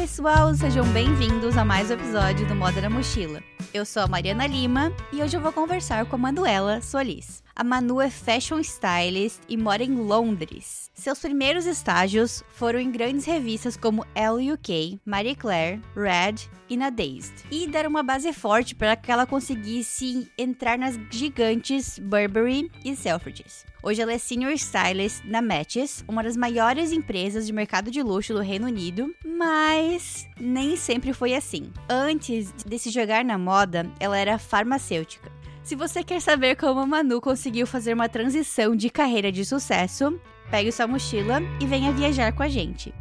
pessoal, sejam bem-vindos a mais um episódio do Moda na Mochila. Eu sou a Mariana Lima e hoje eu vou conversar com a Manuela Solis. A Manu é fashion stylist e mora em Londres. Seus primeiros estágios foram em grandes revistas como Elle UK, Marie Claire, Red e na Dazed. E deram uma base forte para que ela conseguisse entrar nas gigantes Burberry e Selfridges. Hoje ela é Senior Stylist na Matches, uma das maiores empresas de mercado de luxo do Reino Unido, mas nem sempre foi assim. Antes de se jogar na moda, ela era farmacêutica. Se você quer saber como a Manu conseguiu fazer uma transição de carreira de sucesso, pegue sua mochila e venha viajar com a gente.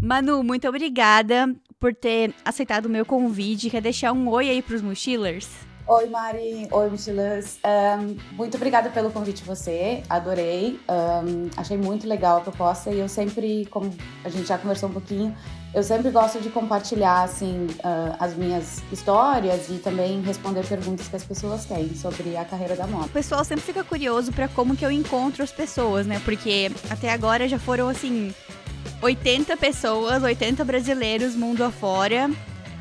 Manu, muito obrigada por ter aceitado o meu convite. Quer deixar um oi aí pros mochilers? Oi, Mari. Oi, mochilas. Um, muito obrigada pelo convite você. Adorei. Um, achei muito legal a proposta e eu sempre, como a gente já conversou um pouquinho, eu sempre gosto de compartilhar assim uh, as minhas histórias e também responder perguntas que as pessoas têm sobre a carreira da moda. O pessoal sempre fica curioso para como que eu encontro as pessoas, né? Porque até agora já foram assim 80 pessoas, 80 brasileiros mundo afora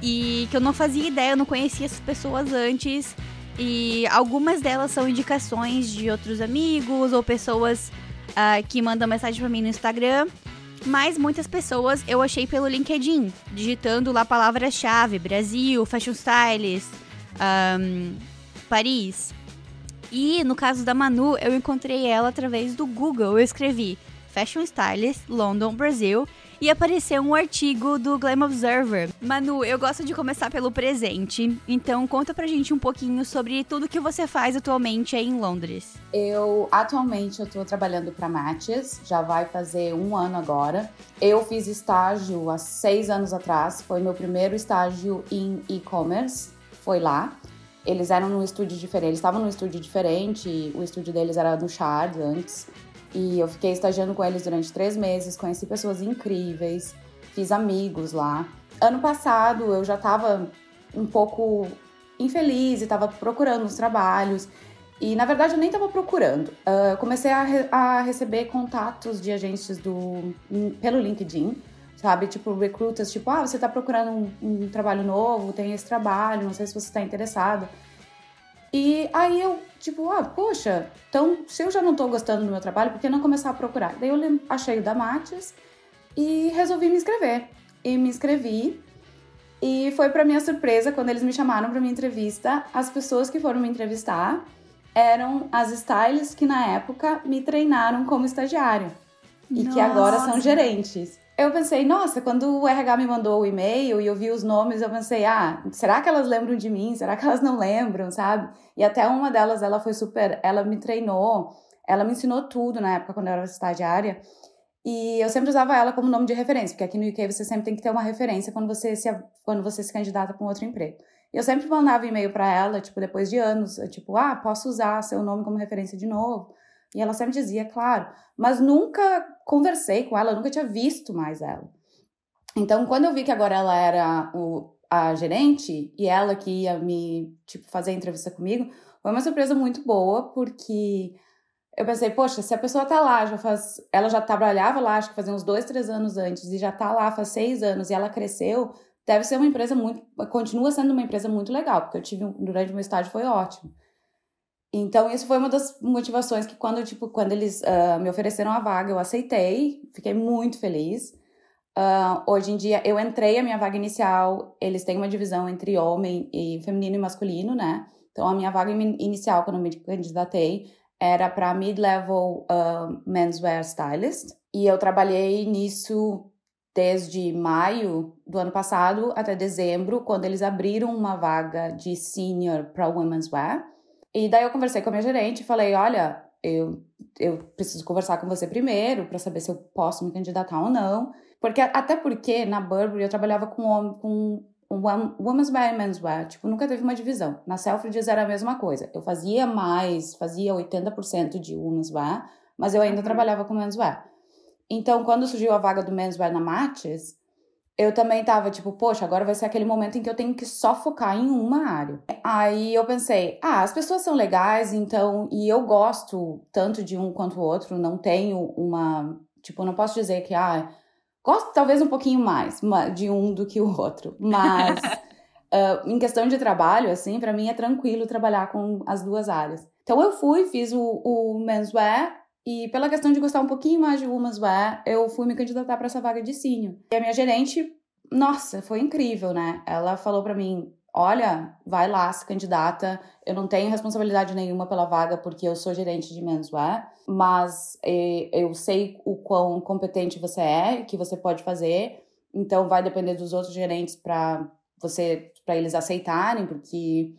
e que eu não fazia ideia, eu não conhecia essas pessoas antes. E algumas delas são indicações de outros amigos ou pessoas uh, que mandam mensagem para mim no Instagram. Mas muitas pessoas eu achei pelo LinkedIn, digitando lá palavras-chave: Brasil, Fashion Stylist, um, Paris. E no caso da Manu, eu encontrei ela através do Google. Eu escrevi Fashion Stylist, London, Brasil e apareceu um artigo do Glam Observer. Manu, eu gosto de começar pelo presente, então conta pra gente um pouquinho sobre tudo que você faz atualmente aí em Londres. Eu, atualmente, eu tô trabalhando pra Matches, já vai fazer um ano agora. Eu fiz estágio há seis anos atrás, foi meu primeiro estágio em e-commerce, foi lá. Eles eram num estúdio diferente, eles estavam num estúdio diferente, o estúdio deles era no Shard antes. E eu fiquei estagiando com eles durante três meses, conheci pessoas incríveis, fiz amigos lá. Ano passado eu já estava um pouco infeliz e estava procurando uns trabalhos. E na verdade eu nem estava procurando. Uh, comecei a, re a, receber contatos de agentes do, pelo LinkedIn, sabe? Tipo, recrutas, tipo, ah, você está procurando um, um trabalho novo, tem esse trabalho, não sei se você está interessado. E aí eu, tipo, ah, poxa, então se eu já não tô gostando do meu trabalho, por que não começar a procurar? Daí eu achei o da Mates e resolvi me inscrever. E me inscrevi. E foi para minha surpresa, quando eles me chamaram para minha entrevista, as pessoas que foram me entrevistar eram as stylists que na época me treinaram como estagiário. E Nossa. que agora são gerentes eu pensei, nossa, quando o RH me mandou o e-mail e eu vi os nomes, eu pensei, ah, será que elas lembram de mim? Será que elas não lembram, sabe? E até uma delas, ela foi super, ela me treinou, ela me ensinou tudo na época quando eu era estagiária. E eu sempre usava ela como nome de referência, porque aqui no UK você sempre tem que ter uma referência quando você se, quando você se candidata para um outro emprego. E eu sempre mandava e-mail para ela, tipo, depois de anos, tipo, ah, posso usar seu nome como referência de novo. E ela sempre dizia, claro, mas nunca conversei com ela, nunca tinha visto mais ela. Então, quando eu vi que agora ela era o, a gerente e ela que ia me tipo, fazer a entrevista comigo, foi uma surpresa muito boa, porque eu pensei, poxa, se a pessoa tá lá, já faz. Ela já trabalhava lá, acho que fazia uns dois, três anos antes, e já tá lá faz seis anos, e ela cresceu, deve ser uma empresa muito. Continua sendo uma empresa muito legal, porque eu tive durante o meu estágio foi ótimo. Então, isso foi uma das motivações que quando, tipo, quando eles uh, me ofereceram a vaga, eu aceitei, fiquei muito feliz. Uh, hoje em dia, eu entrei a minha vaga inicial, eles têm uma divisão entre homem e feminino e masculino, né? Então, a minha vaga inicial, quando eu me candidatei, era para mid-level uh, menswear stylist. E eu trabalhei nisso desde maio do ano passado até dezembro, quando eles abriram uma vaga de senior para women's wear. E daí eu conversei com a minha gerente e falei: olha, eu, eu preciso conversar com você primeiro para saber se eu posso me candidatar ou não. Porque, até porque na Burberry eu trabalhava com, com women's wear e men's wear. Tipo, nunca teve uma divisão. Na Selfridges era a mesma coisa. Eu fazia mais, fazia 80% de women's wear, mas eu ainda uhum. trabalhava com men's wear. Então, quando surgiu a vaga do men's wear na Matches, eu também tava tipo, poxa, agora vai ser aquele momento em que eu tenho que só focar em uma área. Aí eu pensei, ah, as pessoas são legais, então, e eu gosto tanto de um quanto o outro, não tenho uma, tipo, não posso dizer que, ah, Gosto talvez um pouquinho mais de um do que o outro, mas uh, em questão de trabalho, assim, para mim é tranquilo trabalhar com as duas áreas. Então eu fui, fiz o, o menswear e pela questão de gostar um pouquinho mais de women's wear, eu fui me candidatar para essa vaga de senior. E a minha gerente, nossa, foi incrível, né? Ela falou para mim: olha, vai lá, se candidata. Eu não tenho responsabilidade nenhuma pela vaga porque eu sou gerente de menswear, mas eh, eu sei o quão competente você é, que você pode fazer. Então vai depender dos outros gerentes para você, para eles aceitarem, porque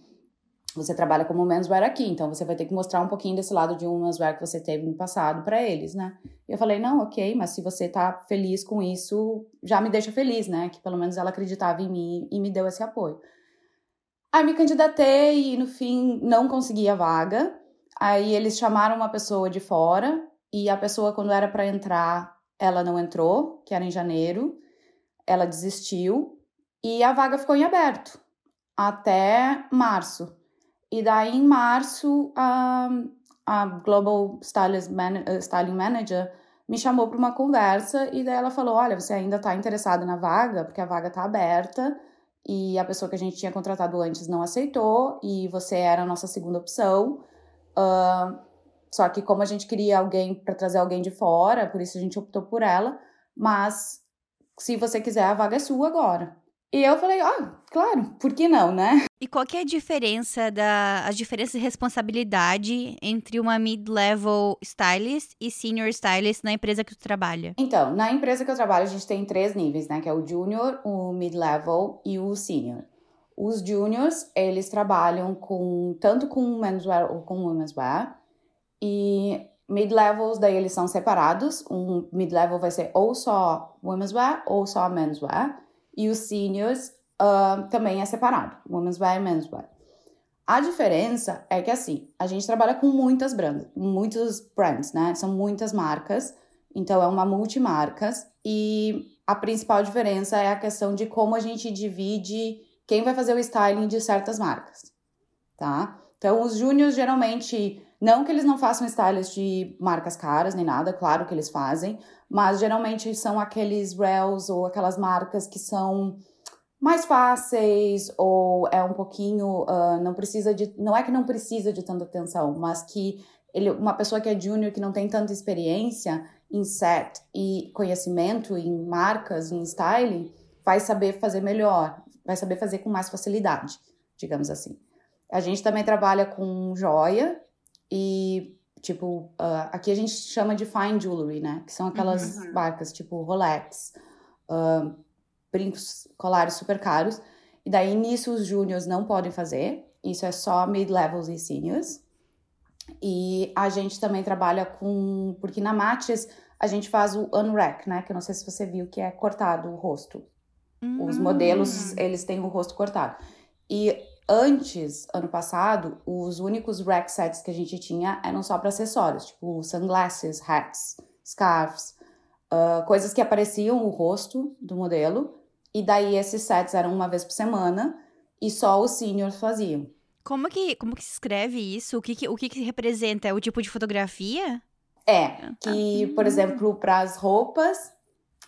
você trabalha como menswear aqui, então você vai ter que mostrar um pouquinho desse lado de um menswear que você teve no passado para eles, né? E eu falei, não, ok, mas se você tá feliz com isso, já me deixa feliz, né? Que pelo menos ela acreditava em mim e me deu esse apoio. Aí me candidatei e no fim não consegui a vaga. Aí eles chamaram uma pessoa de fora e a pessoa, quando era para entrar, ela não entrou, que era em janeiro. Ela desistiu e a vaga ficou em aberto até março. E daí, em março, a, a Global Stylist Man, uh, Styling Manager me chamou para uma conversa e daí ela falou: Olha, você ainda está interessado na vaga, porque a vaga está aberta e a pessoa que a gente tinha contratado antes não aceitou e você era a nossa segunda opção. Uh, só que, como a gente queria alguém para trazer alguém de fora, por isso a gente optou por ela. Mas se você quiser, a vaga é sua agora. E eu falei, ah, claro, por que não, né? E qual que é a diferença da as diferenças de responsabilidade entre uma mid-level stylist e senior stylist na empresa que tu trabalha? Então, na empresa que eu trabalho, a gente tem três níveis, né, que é o junior, o mid-level e o senior. Os juniors, eles trabalham com tanto com menswear ou com womenswear. E mid-levels, daí eles são separados. Um mid-level vai ser ou só womenswear ou só menswear e os seniors uh, também é separado, women's wear e men's wear. A diferença é que assim, a gente trabalha com muitas brands, muitos brands, né? São muitas marcas, então é uma multimarcas e a principal diferença é a questão de como a gente divide quem vai fazer o styling de certas marcas, tá? Então os júniors geralmente não que eles não façam styles de marcas caras nem nada, claro que eles fazem, mas geralmente são aqueles rails ou aquelas marcas que são mais fáceis ou é um pouquinho uh, não precisa de não é que não precisa de tanta atenção, mas que ele uma pessoa que é junior que não tem tanta experiência em set e conhecimento em marcas, em styling, vai saber fazer melhor, vai saber fazer com mais facilidade, digamos assim. A gente também trabalha com joia e Tipo, uh, aqui a gente chama de fine jewelry, né? Que são aquelas uhum. marcas tipo Rolex, uh, brincos, colares super caros. E daí nisso os júniors não podem fazer. Isso é só mid-levels e seniors. E a gente também trabalha com. Porque na Matches a gente faz o unrack, né? Que eu não sei se você viu, que é cortado o rosto. Uhum. Os modelos, hum. eles têm o rosto cortado. E Antes, ano passado, os únicos rack sets que a gente tinha eram só para acessórios, tipo sunglasses, hats, scarves, uh, coisas que apareciam o rosto do modelo. E daí esses sets eram uma vez por semana e só os seniors faziam. Como que, como que se escreve isso? O que, que o que, que representa? É o tipo de fotografia? É, que, por exemplo, para as roupas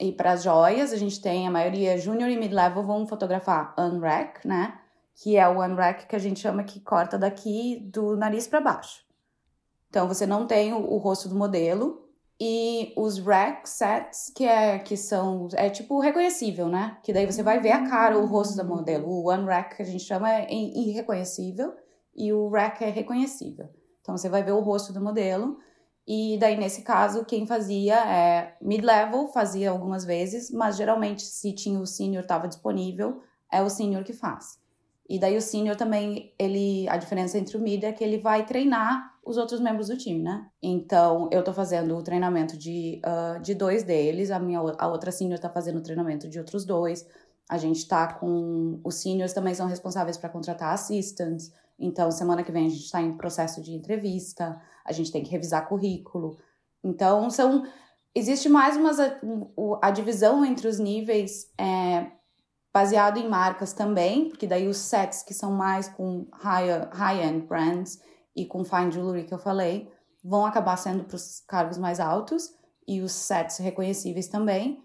e para as joias, a gente tem a maioria junior e mid-level vão fotografar unrack, né? Que é o unrack que a gente chama que corta daqui do nariz para baixo. Então você não tem o, o, rosto do modelo e os rack sets que é que são é tipo reconhecível, né? Que daí você vai ver a cara, o rosto do modelo. O unrack que a gente chama é irreconhecível e o rack é reconhecível. Então você vai ver o rosto do modelo e daí nesse caso quem fazia é mid-level, fazia algumas vezes, mas geralmente se tinha o senior estava disponível, é o senior que faz. E daí o senior também, ele, a diferença entre o mid é que ele vai treinar os outros membros do time, né? Então, eu tô fazendo o treinamento de, uh, de dois deles, a minha a outra senior tá fazendo o treinamento de outros dois. A gente tá com os seniors também são responsáveis para contratar assistants. Então, semana que vem a gente está em processo de entrevista, a gente tem que revisar currículo. Então, são existe mais uma a, divisão entre os níveis é, baseado em marcas também, porque daí os sets que são mais com high-end high brands e com fine jewelry que eu falei, vão acabar sendo para os cargos mais altos e os sets reconhecíveis também.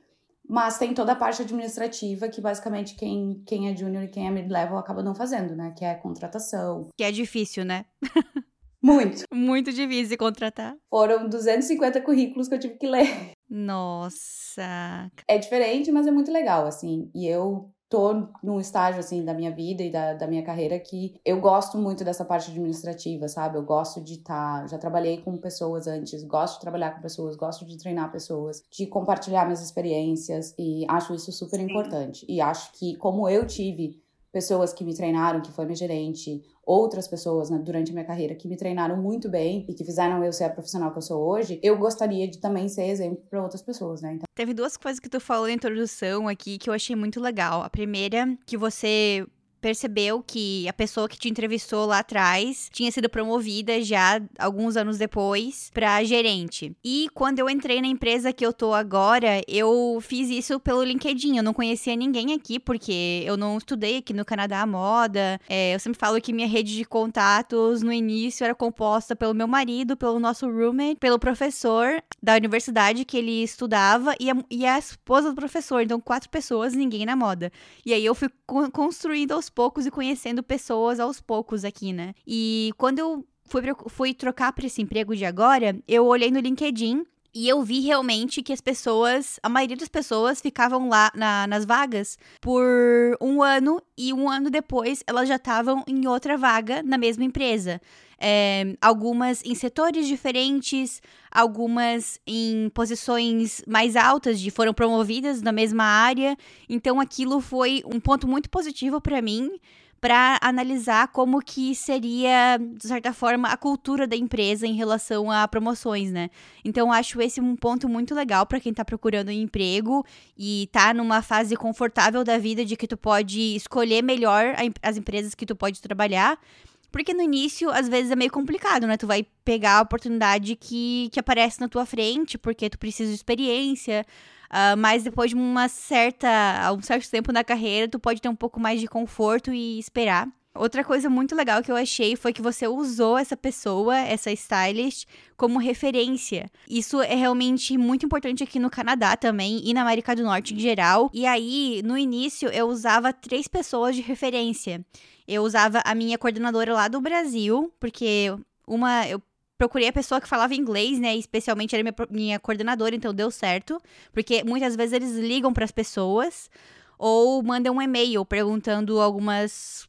Mas tem toda a parte administrativa que basicamente quem, quem é junior e quem é mid-level acaba não fazendo, né? Que é contratação. Que é difícil, né? Muito. Muito difícil contratar. Foram 250 currículos que eu tive que ler. Nossa. É diferente, mas é muito legal, assim. E eu tô num estágio, assim, da minha vida e da, da minha carreira que eu gosto muito dessa parte administrativa, sabe? Eu gosto de estar... Tá, já trabalhei com pessoas antes, gosto de trabalhar com pessoas, gosto de treinar pessoas, de compartilhar minhas experiências e acho isso super Sim. importante. E acho que, como eu tive pessoas que me treinaram, que foi minha gerente, outras pessoas né, durante a minha carreira que me treinaram muito bem e que fizeram eu ser a profissional que eu sou hoje, eu gostaria de também ser exemplo para outras pessoas, né? Então... Teve duas coisas que tu falou na introdução aqui que eu achei muito legal. A primeira, que você percebeu que a pessoa que te entrevistou lá atrás tinha sido promovida já alguns anos depois para gerente. E quando eu entrei na empresa que eu tô agora, eu fiz isso pelo LinkedIn. Eu não conhecia ninguém aqui porque eu não estudei aqui no Canadá a moda. É, eu sempre falo que minha rede de contatos no início era composta pelo meu marido, pelo nosso roommate, pelo professor da universidade que ele estudava e a, e a esposa do professor. Então, quatro pessoas, ninguém na moda. E aí eu fui construindo aos poucos e conhecendo pessoas aos poucos aqui, né? E quando eu fui, fui trocar para esse emprego de agora, eu olhei no LinkedIn e eu vi realmente que as pessoas, a maioria das pessoas ficavam lá na, nas vagas por um ano e um ano depois elas já estavam em outra vaga na mesma empresa. É, algumas em setores diferentes, algumas em posições mais altas, de foram promovidas na mesma área. Então aquilo foi um ponto muito positivo para mim para analisar como que seria, de certa forma, a cultura da empresa em relação a promoções, né? Então, acho esse um ponto muito legal para quem está procurando um emprego e tá numa fase confortável da vida de que tu pode escolher melhor as empresas que tu pode trabalhar. Porque no início, às vezes, é meio complicado, né? Tu vai pegar a oportunidade que, que aparece na tua frente, porque tu precisa de experiência, Uh, mas depois de uma certa, um certo tempo na carreira, tu pode ter um pouco mais de conforto e esperar. Outra coisa muito legal que eu achei foi que você usou essa pessoa, essa stylist, como referência. Isso é realmente muito importante aqui no Canadá também e na América do Norte em geral. E aí, no início, eu usava três pessoas de referência. Eu usava a minha coordenadora lá do Brasil, porque uma eu procurei a pessoa que falava inglês, né? Especialmente era minha, minha coordenadora, então deu certo. Porque muitas vezes eles ligam para as pessoas ou mandam um e-mail perguntando algumas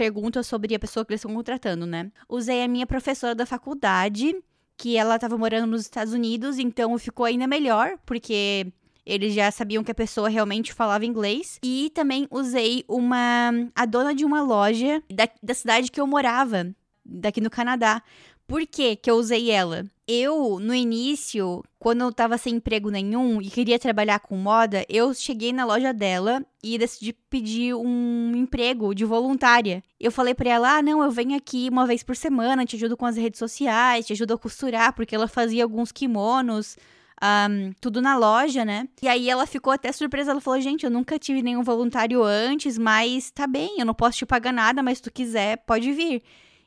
perguntas sobre a pessoa que eles estão contratando, né? Usei a minha professora da faculdade, que ela estava morando nos Estados Unidos, então ficou ainda melhor, porque eles já sabiam que a pessoa realmente falava inglês. E também usei uma a dona de uma loja da, da cidade que eu morava, daqui no Canadá, por que que eu usei ela? Eu, no início, quando eu tava sem emprego nenhum e queria trabalhar com moda, eu cheguei na loja dela e decidi pedir um emprego de voluntária. Eu falei para ela: "Ah, não, eu venho aqui uma vez por semana, te ajudo com as redes sociais, te ajudo a costurar", porque ela fazia alguns kimonos um, tudo na loja, né? E aí ela ficou até surpresa. Ela falou: Gente, eu nunca tive nenhum voluntário antes, mas tá bem, eu não posso te pagar nada, mas se tu quiser, pode vir.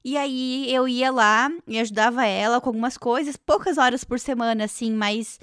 E aí eu ia lá e ajudava ela com algumas coisas, poucas horas por semana, assim, mas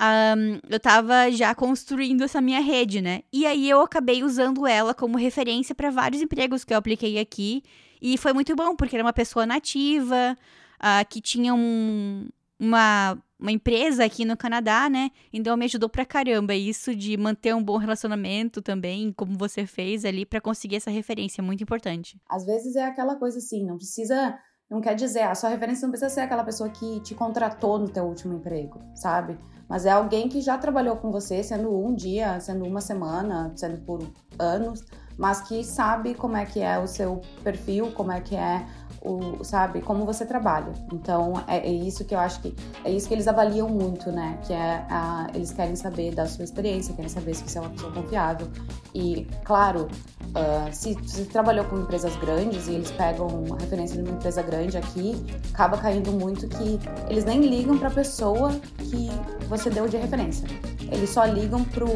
um, eu tava já construindo essa minha rede, né? E aí eu acabei usando ela como referência para vários empregos que eu apliquei aqui. E foi muito bom, porque era uma pessoa nativa, uh, que tinha um, uma uma empresa aqui no Canadá, né? Então me ajudou pra caramba isso de manter um bom relacionamento também, como você fez ali para conseguir essa referência, muito importante. Às vezes é aquela coisa assim, não precisa, não quer dizer, a sua referência não precisa ser aquela pessoa que te contratou no teu último emprego, sabe? Mas é alguém que já trabalhou com você, sendo um dia, sendo uma semana, sendo por anos, mas que sabe como é que é o seu perfil, como é que é o, sabe, como você trabalha. Então, é, é, isso que eu acho que é isso que eles avaliam muito, né? Que é a, eles querem saber da sua experiência, querem saber se você é uma pessoa confiável. E, claro, uh, se você trabalhou com empresas grandes e eles pegam uma referência de uma empresa grande aqui, acaba caindo muito que eles nem ligam para a pessoa que você deu de referência. Eles só ligam pro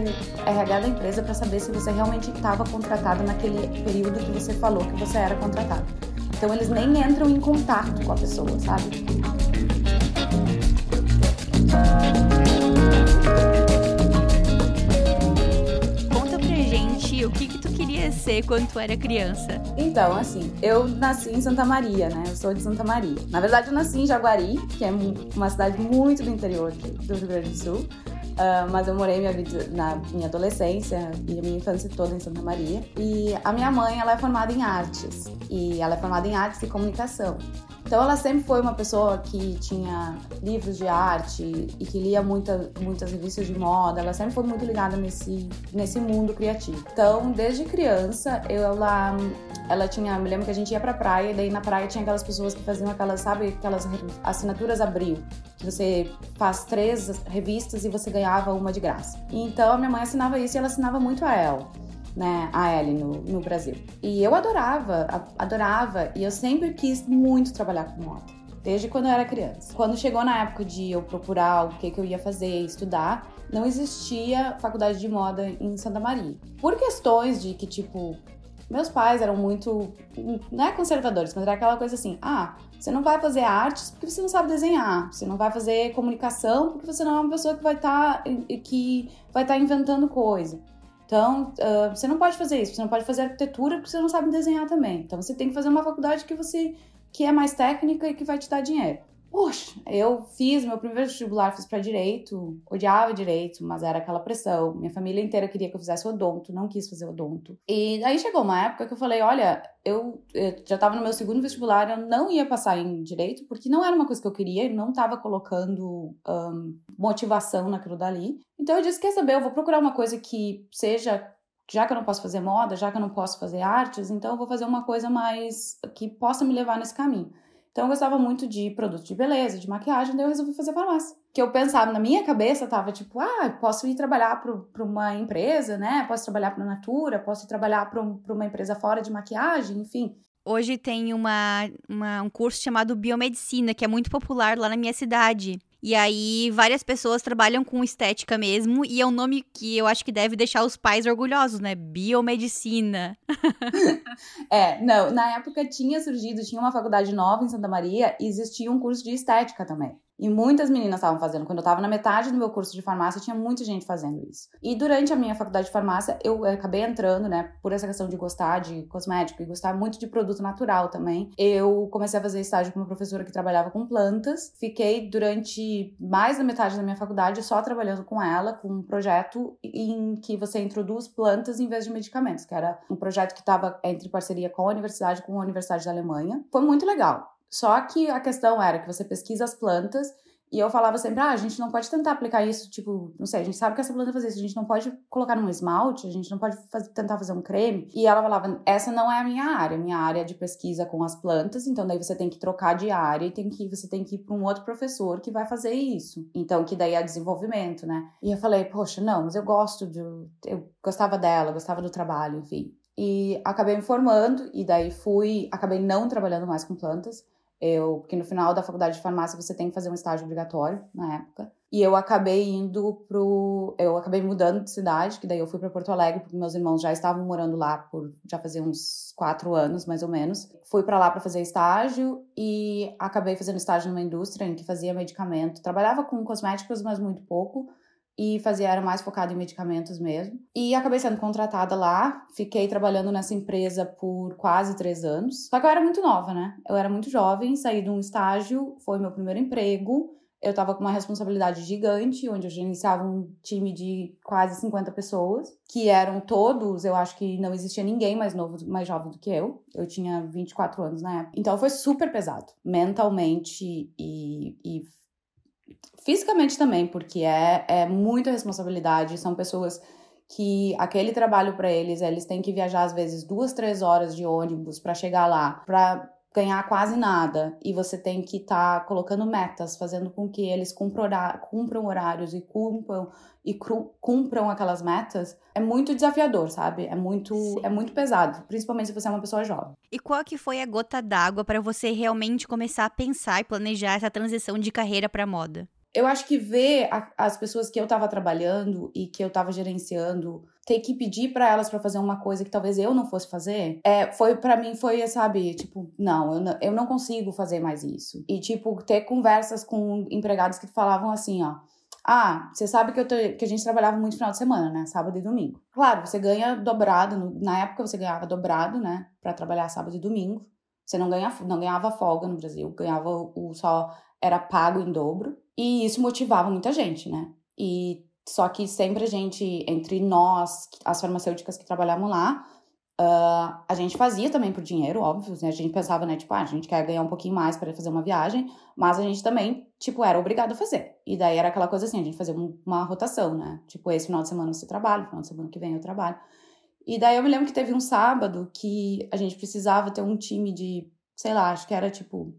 RH da empresa para saber se você realmente estava contratado naquele período que você falou que você era contratado. Então eles nem entram em contato com a pessoa, sabe? Conta pra gente o que, que tu queria ser quando tu era criança. Então, assim, eu nasci em Santa Maria, né? Eu sou de Santa Maria. Na verdade, eu nasci em Jaguari, que é uma cidade muito do interior do Rio Grande do Sul. Uh, mas eu morei minha vida na minha adolescência e minha infância toda em Santa Maria. E a minha mãe, ela é formada em artes. E ela é formada em artes e comunicação. Então ela sempre foi uma pessoa que tinha livros de arte e que lia muita, muitas revistas de moda. Ela sempre foi muito ligada nesse, nesse mundo criativo. Então, desde criança, eu, ela, ela tinha. Me lembro que a gente ia pra praia e daí na praia tinha aquelas pessoas que faziam aquelas, sabe, aquelas assinaturas abril. Que você faz três revistas e você ganhava uma de graça. Então a minha mãe assinava isso e ela assinava muito a ela né, a Ellie no, no Brasil. E eu adorava, adorava, e eu sempre quis muito trabalhar com moda, desde quando eu era criança. Quando chegou na época de eu procurar o que, que eu ia fazer, estudar, não existia faculdade de moda em Santa Maria. Por questões de que, tipo, meus pais eram muito, não é conservadores, mas era aquela coisa assim: ah, você não vai fazer artes porque você não sabe desenhar, você não vai fazer comunicação porque você não é uma pessoa que vai estar tá, que vai estar tá inventando coisa. Então, uh, você não pode fazer isso, você não pode fazer arquitetura porque você não sabe desenhar também. Então, você tem que fazer uma faculdade que você que é mais técnica e que vai te dar dinheiro. Poxa, eu fiz meu primeiro vestibular, fiz para direito, odiava direito, mas era aquela pressão. Minha família inteira queria que eu fizesse odonto, não quis fazer odonto. E aí chegou uma época que eu falei: olha, eu, eu já estava no meu segundo vestibular, eu não ia passar em direito, porque não era uma coisa que eu queria, eu não estava colocando um, motivação naquilo dali. Então eu disse: quer saber, eu vou procurar uma coisa que seja já que eu não posso fazer moda, já que eu não posso fazer artes, então eu vou fazer uma coisa mais que possa me levar nesse caminho. Então eu gostava muito de produtos de beleza, de maquiagem, daí eu resolvi fazer farmácia. Que eu pensava, na minha cabeça tava tipo, ah, posso ir trabalhar para uma empresa, né? Posso trabalhar para Natura, posso ir trabalhar para um, uma empresa fora de maquiagem, enfim. Hoje tem uma, uma, um curso chamado Biomedicina, que é muito popular lá na minha cidade. E aí, várias pessoas trabalham com estética mesmo, e é um nome que eu acho que deve deixar os pais orgulhosos, né? Biomedicina. é, não, na época tinha surgido, tinha uma faculdade nova em Santa Maria e existia um curso de estética também. E muitas meninas estavam fazendo. Quando eu estava na metade do meu curso de farmácia, tinha muita gente fazendo isso. E durante a minha faculdade de farmácia, eu acabei entrando, né, por essa questão de gostar de cosmético e gostar muito de produto natural também. Eu comecei a fazer estágio com uma professora que trabalhava com plantas. Fiquei durante mais da metade da minha faculdade só trabalhando com ela, com um projeto em que você introduz plantas em vez de medicamentos, que era um projeto que estava entre parceria com a universidade, com a Universidade da Alemanha. Foi muito legal. Só que a questão era que você pesquisa as plantas e eu falava sempre, ah, a gente não pode tentar aplicar isso, tipo, não sei, a gente sabe que essa planta faz isso, a gente não pode colocar num esmalte, a gente não pode fazer, tentar fazer um creme. E ela falava, essa não é a minha área, minha área é de pesquisa com as plantas, então daí você tem que trocar de área e tem que, você tem que ir para um outro professor que vai fazer isso. Então, que daí é desenvolvimento, né? E eu falei, poxa, não, mas eu gosto de. Eu gostava dela, gostava do trabalho, enfim. E acabei me formando, e daí fui, acabei não trabalhando mais com plantas eu, porque no final da faculdade de farmácia você tem que fazer um estágio obrigatório na época. E eu acabei indo pro. Eu acabei mudando de cidade, que daí eu fui para Porto Alegre, porque meus irmãos já estavam morando lá por já fazia uns quatro anos, mais ou menos. Fui para lá para fazer estágio e acabei fazendo estágio numa indústria em que fazia medicamento. Trabalhava com cosméticos, mas muito pouco e fazia era mais focado em medicamentos mesmo. E acabei sendo contratada lá, fiquei trabalhando nessa empresa por quase três anos. Só que eu era muito nova, né? Eu era muito jovem, saí de um estágio, foi meu primeiro emprego. Eu tava com uma responsabilidade gigante, onde eu gerenciava um time de quase 50 pessoas, que eram todos, eu acho que não existia ninguém mais novo, mais jovem do que eu. Eu tinha 24 anos na época. Então foi super pesado, mentalmente e, e fisicamente também, porque é, é muita responsabilidade, são pessoas que aquele trabalho para eles, eles têm que viajar às vezes duas, três horas de ônibus para chegar lá, para ganhar quase nada e você tem que estar tá colocando metas, fazendo com que eles cumpram, cumpram horários e cumpram e cumpram aquelas metas, é muito desafiador, sabe? É muito Sim. é muito pesado, principalmente se você é uma pessoa jovem. E qual que foi a gota d'água para você realmente começar a pensar e planejar essa transição de carreira para moda? Eu acho que ver a, as pessoas que eu estava trabalhando e que eu estava gerenciando ter que pedir para elas para fazer uma coisa que talvez eu não fosse fazer, é, foi para mim foi, sabe, tipo, não eu, não, eu não consigo fazer mais isso. E tipo ter conversas com empregados que falavam assim, ó, Ah, você sabe que, eu que a gente trabalhava muito final de semana, né? Sábado e domingo. Claro, você ganha dobrado. Na época você ganhava dobrado, né? Pra trabalhar sábado e domingo. Você não, ganha, não ganhava folga no Brasil, ganhava o só era pago em dobro. E isso motivava muita gente, né? E só que sempre a gente, entre nós, as farmacêuticas que trabalhavam lá, uh, a gente fazia também por dinheiro, óbvio, né? A gente pensava, né, tipo, ah, a gente quer ganhar um pouquinho mais para fazer uma viagem, mas a gente também, tipo, era obrigado a fazer. E daí era aquela coisa assim, a gente fazia uma rotação, né? Tipo, esse final de semana você trabalha, final de semana que vem eu trabalho. E daí eu me lembro que teve um sábado que a gente precisava ter um time de, sei lá, acho que era tipo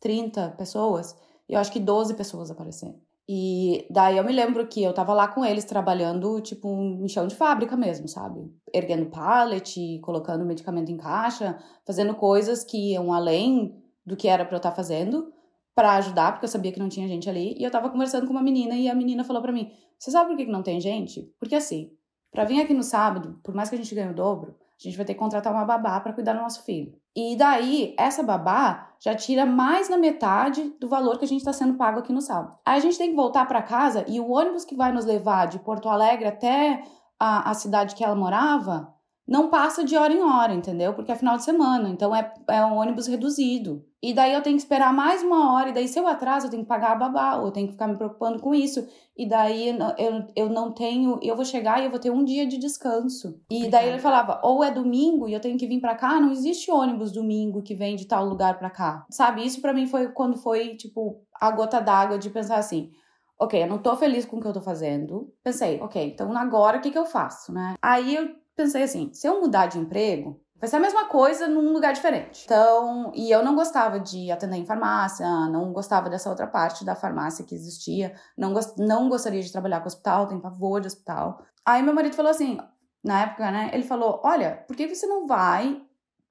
30 pessoas, e eu acho que 12 pessoas apareceram. E daí eu me lembro que eu tava lá com eles trabalhando, tipo, em chão de fábrica mesmo, sabe? Erguendo pallet, colocando medicamento em caixa, fazendo coisas que iam além do que era para eu estar tá fazendo para ajudar, porque eu sabia que não tinha gente ali. E eu tava conversando com uma menina e a menina falou para mim: "Você sabe por que não tem gente? Porque assim, para vir aqui no sábado, por mais que a gente ganhe o dobro, a gente vai ter que contratar uma babá para cuidar do nosso filho. E daí, essa babá já tira mais na metade do valor que a gente está sendo pago aqui no sábado. Aí a gente tem que voltar para casa e o ônibus que vai nos levar de Porto Alegre até a, a cidade que ela morava não passa de hora em hora, entendeu? Porque é final de semana, então é, é um ônibus reduzido. E daí eu tenho que esperar mais uma hora, e daí se eu atraso, eu tenho que pagar a babá, ou eu tenho que ficar me preocupando com isso. E daí eu, eu não tenho, eu vou chegar e eu vou ter um dia de descanso. E daí ele falava, ou é domingo e eu tenho que vir para cá, não existe ônibus domingo que vem de tal lugar para cá. Sabe? Isso para mim foi quando foi, tipo, a gota d'água de pensar assim, ok, eu não tô feliz com o que eu tô fazendo. Pensei, ok, então agora o que que eu faço, né? Aí eu pensei assim: se eu mudar de emprego, vai ser a mesma coisa num lugar diferente. Então, e eu não gostava de atender em farmácia, não gostava dessa outra parte da farmácia que existia, não, gost, não gostaria de trabalhar com hospital, tenho pavor de hospital. Aí meu marido falou assim, na época, né? Ele falou: olha, por que você não vai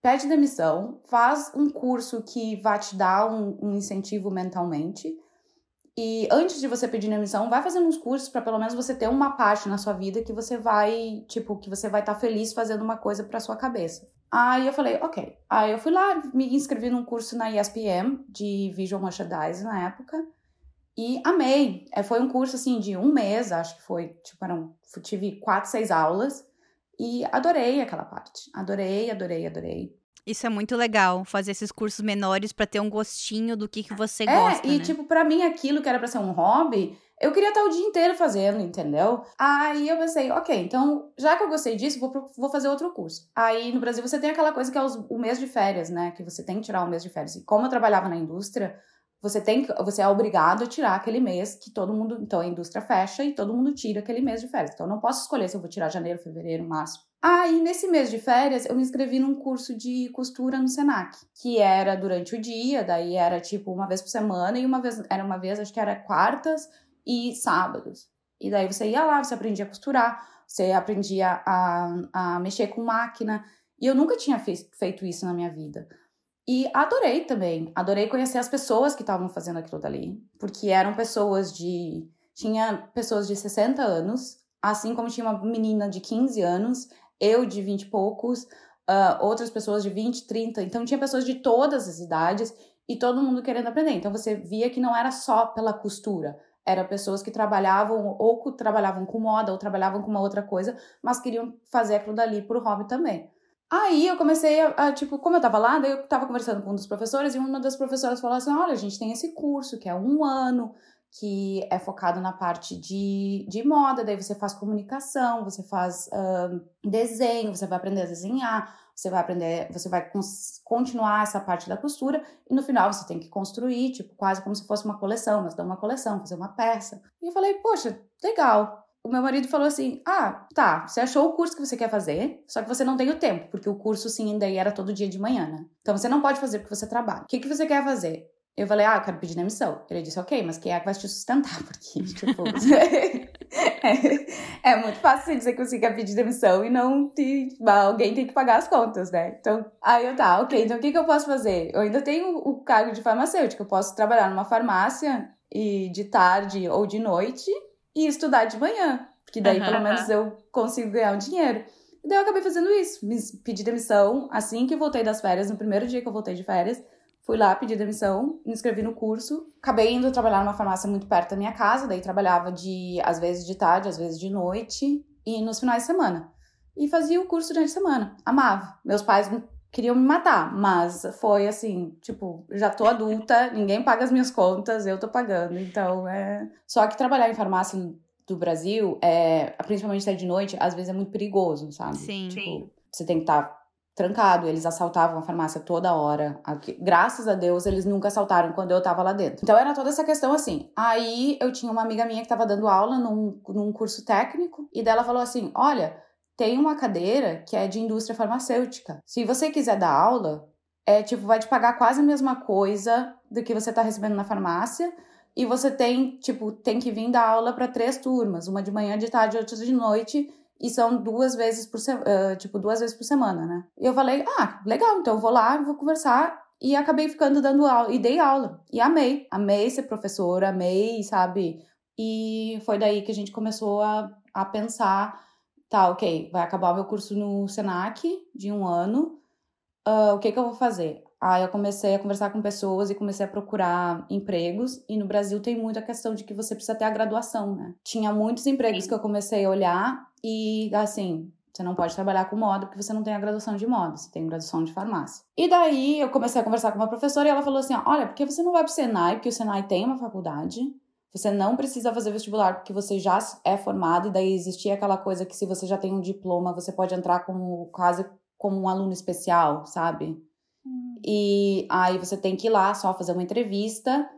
pede demissão, faz um curso que vai te dar um, um, incentivo mentalmente e antes de você pedir demissão, vai fazendo uns cursos para pelo menos você ter uma parte na sua vida que você vai, tipo, que você vai estar tá feliz fazendo uma coisa para sua cabeça. Aí eu falei, ok. Aí eu fui lá, me inscrevi num curso na ESPM de Visual Merchandising na época. E amei. É, foi um curso assim de um mês, acho que foi. Tipo, eram, tive quatro, seis aulas. E adorei aquela parte. Adorei, adorei, adorei. Isso é muito legal, fazer esses cursos menores para ter um gostinho do que, que você é, gosta. E, né? tipo, para mim, aquilo que era pra ser um hobby, eu queria estar o dia inteiro fazendo, entendeu? Aí eu pensei, ok, então, já que eu gostei disso, vou, vou fazer outro curso. Aí no Brasil você tem aquela coisa que é os, o mês de férias, né? Que você tem que tirar o mês de férias. E como eu trabalhava na indústria, você tem você é obrigado a tirar aquele mês que todo mundo, então a indústria fecha e todo mundo tira aquele mês de férias. Então eu não posso escolher se eu vou tirar janeiro, fevereiro, março. Aí, nesse mês de férias, eu me inscrevi num curso de costura no Senac, que era durante o dia, daí era tipo uma vez por semana, e uma vez, era uma vez, acho que era quartas e sábados. E daí você ia lá, você aprendia a costurar, você aprendia a, a mexer com máquina, e eu nunca tinha feito isso na minha vida. E adorei também, adorei conhecer as pessoas que estavam fazendo aquilo dali, porque eram pessoas de. Tinha pessoas de 60 anos, assim como tinha uma menina de 15 anos, eu de 20 e poucos, uh, outras pessoas de 20, 30. Então tinha pessoas de todas as idades e todo mundo querendo aprender. Então você via que não era só pela costura, era pessoas que trabalhavam ou trabalhavam com moda ou trabalhavam com uma outra coisa, mas queriam fazer aquilo dali por hobby também. Aí eu comecei a, a, tipo, como eu tava lá, daí eu tava conversando com um dos professores e uma das professoras falou assim: olha, a gente tem esse curso que é um ano, que é focado na parte de, de moda, daí você faz comunicação, você faz desenho, você vai aprender a desenhar, você vai aprender, você vai continuar essa parte da costura, e no final você tem que construir, tipo, quase como se fosse uma coleção, mas não uma coleção, fazer uma peça. E eu falei, poxa, legal. O meu marido falou assim: Ah, tá, você achou o curso que você quer fazer, só que você não tem o tempo, porque o curso, sim, ainda era todo dia de manhã, né? Então você não pode fazer porque você trabalha. O que, que você quer fazer? Eu falei, ah, eu quero pedir demissão. Ele disse, ok, mas quem é que vai te sustentar? Porque, tipo, é, é, muito fácil dizer que você quer pedir demissão e não te, alguém tem que pagar as contas, né? Então, aí eu, tá, ok, então o que, que eu posso fazer? Eu ainda tenho o cargo de farmacêutica, eu posso trabalhar numa farmácia e de tarde ou de noite e estudar de manhã, porque daí uhum, pelo menos eu consigo ganhar um dinheiro. E daí eu acabei fazendo isso, me pedi demissão assim que voltei das férias, no primeiro dia que eu voltei de férias, Fui lá, pedi demissão, me inscrevi no curso. Acabei indo trabalhar numa farmácia muito perto da minha casa, daí trabalhava de às vezes de tarde, às vezes de noite e nos finais de semana. E fazia o curso durante a semana. Amava. Meus pais queriam me matar, mas foi assim, tipo, já tô adulta, ninguém paga as minhas contas, eu tô pagando. Então, é. Só que trabalhar em farmácia do Brasil, é, principalmente até de noite, às vezes é muito perigoso, sabe? Sim. Tipo, Sim. você tem que estar tá trancado, eles assaltavam a farmácia toda hora. Aqui. Graças a Deus, eles nunca assaltaram quando eu tava lá dentro. Então era toda essa questão assim. Aí eu tinha uma amiga minha que tava dando aula num, num curso técnico, e dela falou assim: olha tem uma cadeira que é de indústria farmacêutica. Se você quiser dar aula, é tipo, vai te pagar quase a mesma coisa do que você está recebendo na farmácia. E você tem, tipo, tem que vir dar aula para três turmas, uma de manhã, de tarde outra de noite, e são duas vezes por tipo, duas vezes por semana, né? E eu falei, ah, legal, então eu vou lá, vou conversar. E acabei ficando dando aula, e dei aula. E amei, amei ser professora, amei, sabe? E foi daí que a gente começou a, a pensar tá, ok, vai acabar o meu curso no Senac de um ano, uh, o que que eu vou fazer? Aí eu comecei a conversar com pessoas e comecei a procurar empregos. E no Brasil tem muita questão de que você precisa ter a graduação, né? Tinha muitos empregos que eu comecei a olhar e, assim, você não pode trabalhar com moda porque você não tem a graduação de moda, você tem graduação de farmácia. E daí eu comecei a conversar com uma professora e ela falou assim: olha, por que você não vai pro Senai? Porque o Senai tem uma faculdade você não precisa fazer vestibular porque você já é formado e daí existia aquela coisa que se você já tem um diploma, você pode entrar como quase como um aluno especial, sabe? Hum. E aí você tem que ir lá só fazer uma entrevista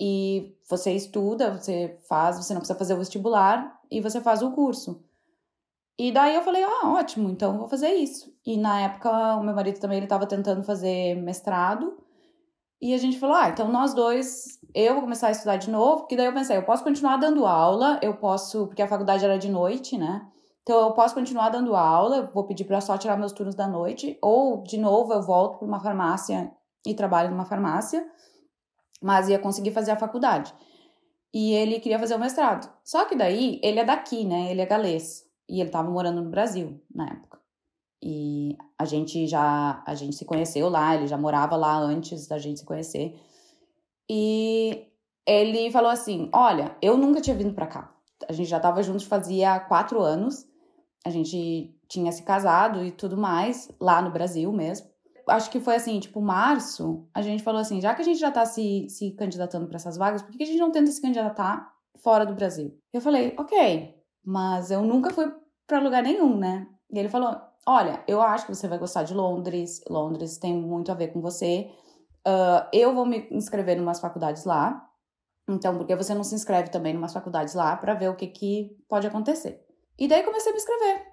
e você estuda, você faz, você não precisa fazer o vestibular e você faz o curso. E daí eu falei, ah, ótimo, então vou fazer isso. E na época o meu marido também ele estava tentando fazer mestrado e a gente falou, ah, então nós dois eu vou começar a estudar de novo, porque daí eu pensei, eu posso continuar dando aula, eu posso, porque a faculdade era de noite, né? Então eu posso continuar dando aula, vou pedir para só tirar meus turnos da noite, ou de novo eu volto para uma farmácia e trabalho numa farmácia, mas ia conseguir fazer a faculdade. E ele queria fazer o mestrado. Só que daí ele é daqui, né? Ele é galês e ele estava morando no Brasil na época. E a gente já a gente se conheceu lá, ele já morava lá antes da gente se conhecer. E ele falou assim: Olha, eu nunca tinha vindo para cá. A gente já estava juntos fazia quatro anos. A gente tinha se casado e tudo mais, lá no Brasil mesmo. Acho que foi assim, tipo, março, a gente falou assim: já que a gente já tá se, se candidatando para essas vagas, por que a gente não tenta se candidatar fora do Brasil? Eu falei: ok, mas eu nunca fui para lugar nenhum, né? E ele falou: olha, eu acho que você vai gostar de Londres, Londres tem muito a ver com você. Uh, eu vou me inscrever em umas faculdades lá. Então, por que você não se inscreve também em umas faculdades lá para ver o que, que pode acontecer? E daí comecei a me inscrever.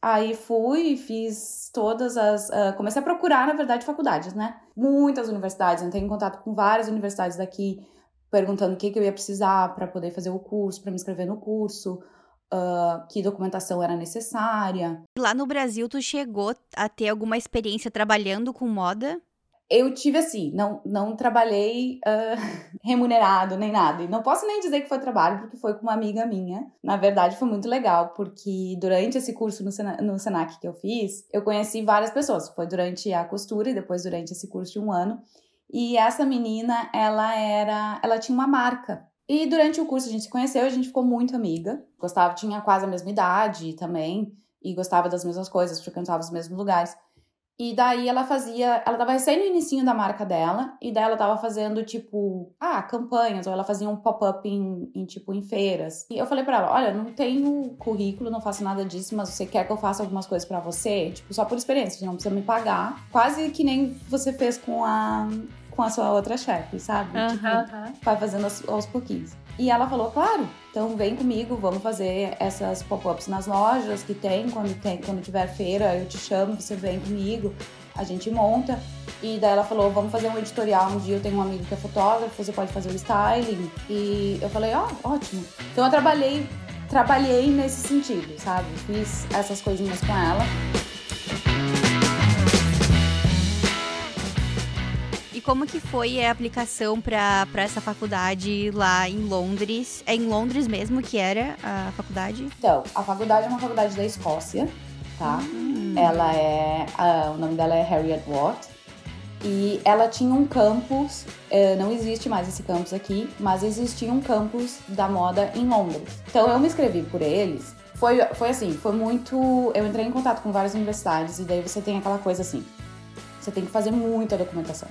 Aí fui e fiz todas as. Uh, comecei a procurar, na verdade, faculdades, né? Muitas universidades. Entrei em contato com várias universidades daqui, perguntando o que, que eu ia precisar para poder fazer o curso, para me inscrever no curso, uh, que documentação era necessária. Lá no Brasil, tu chegou a ter alguma experiência trabalhando com moda? eu tive assim, não, não trabalhei uh, remunerado nem nada. E não posso nem dizer que foi trabalho, porque foi com uma amiga minha. Na verdade, foi muito legal, porque durante esse curso no, Sena, no Senac que eu fiz, eu conheci várias pessoas. Foi durante a costura e depois durante esse curso de um ano. E essa menina, ela era. Ela tinha uma marca. E durante o curso a gente se conheceu, a gente ficou muito amiga. Gostava, tinha quase a mesma idade também. E gostava das mesmas coisas, frequentava os mesmos lugares. E daí ela fazia, ela tava recém no inicinho da marca dela, e daí ela tava fazendo, tipo, ah, campanhas, ou ela fazia um pop-up em, em, tipo, em feiras. E eu falei pra ela, olha, não tenho currículo, não faço nada disso, mas você quer que eu faça algumas coisas para você? Tipo, só por experiência, você não precisa me pagar. Quase que nem você fez com a, com a sua outra chefe, sabe? Uhum, tipo, uhum. vai fazendo aos, aos pouquinhos. E ela falou, claro, então vem comigo, vamos fazer essas pop-ups nas lojas que tem, quando tem, quando tiver feira, eu te chamo, você vem comigo, a gente monta. E daí ela falou, vamos fazer um editorial um dia, eu tenho um amigo que é fotógrafo, você pode fazer o styling. E eu falei, ó, oh, ótimo. Então eu trabalhei, trabalhei nesse sentido, sabe? Fiz essas coisinhas com ela. Como que foi a aplicação para essa faculdade lá em Londres? É em Londres mesmo que era a faculdade? Então, a faculdade é uma faculdade da Escócia, tá? Hum. Ela é. Uh, o nome dela é Harriet Watt. E ela tinha um campus, é, não existe mais esse campus aqui, mas existia um campus da moda em Londres. Então eu me inscrevi por eles. Foi, foi assim, foi muito. Eu entrei em contato com várias universidades e daí você tem aquela coisa assim: você tem que fazer muita documentação.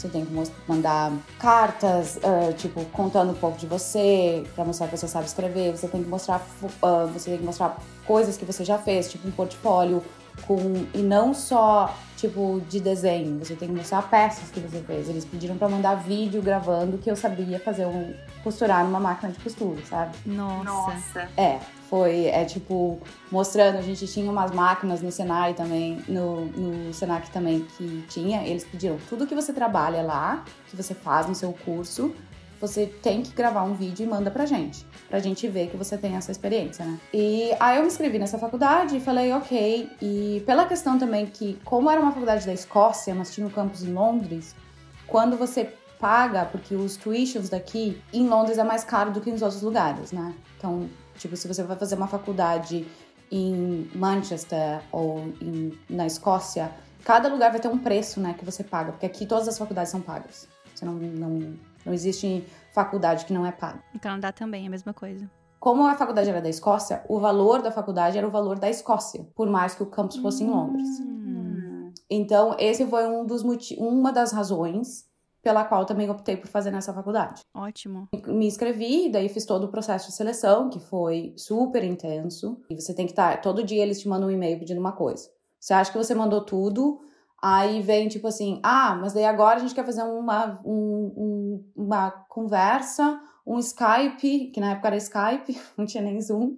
Você tem que mandar cartas, uh, tipo, contando um pouco de você, para mostrar que você sabe escrever. Você tem que mostrar, uh, você tem que mostrar coisas que você já fez, tipo um portfólio, com e não só tipo de desenho, você tem que mostrar peças que você fez. Eles pediram para mandar vídeo gravando que eu sabia fazer um costurar numa máquina de costura, sabe? Nossa. Nossa. É, foi é tipo mostrando, a gente tinha umas máquinas no Senai também, no, no Senac também que tinha, eles pediram tudo que você trabalha lá, que você faz no seu curso, você tem que gravar um vídeo e manda pra gente, pra gente ver que você tem essa experiência, né? E aí eu me inscrevi nessa faculdade e falei, ok. E pela questão também que, como era uma faculdade da Escócia, mas tinha um campus em Londres, quando você paga, porque os tuitions daqui em Londres é mais caro do que nos outros lugares, né? Então, tipo, se você vai fazer uma faculdade em Manchester ou em, na Escócia, cada lugar vai ter um preço, né, que você paga, porque aqui todas as faculdades são pagas. Você não, não não existe faculdade que não é paga. No Canadá também é a mesma coisa. Como a faculdade era da Escócia, o valor da faculdade era o valor da Escócia, por mais que o campus fosse hum. em Londres. Então, esse foi um dos uma das razões pela qual também optei por fazer nessa faculdade. Ótimo. Me inscrevi, daí fiz todo o processo de seleção, que foi super intenso. E você tem que estar. Tá, todo dia eles te mandam um e-mail pedindo uma coisa. Você acha que você mandou tudo, Aí vem tipo assim, ah, mas daí agora a gente quer fazer uma, um, um, uma conversa, um Skype, que na época era Skype, não tinha nem Zoom,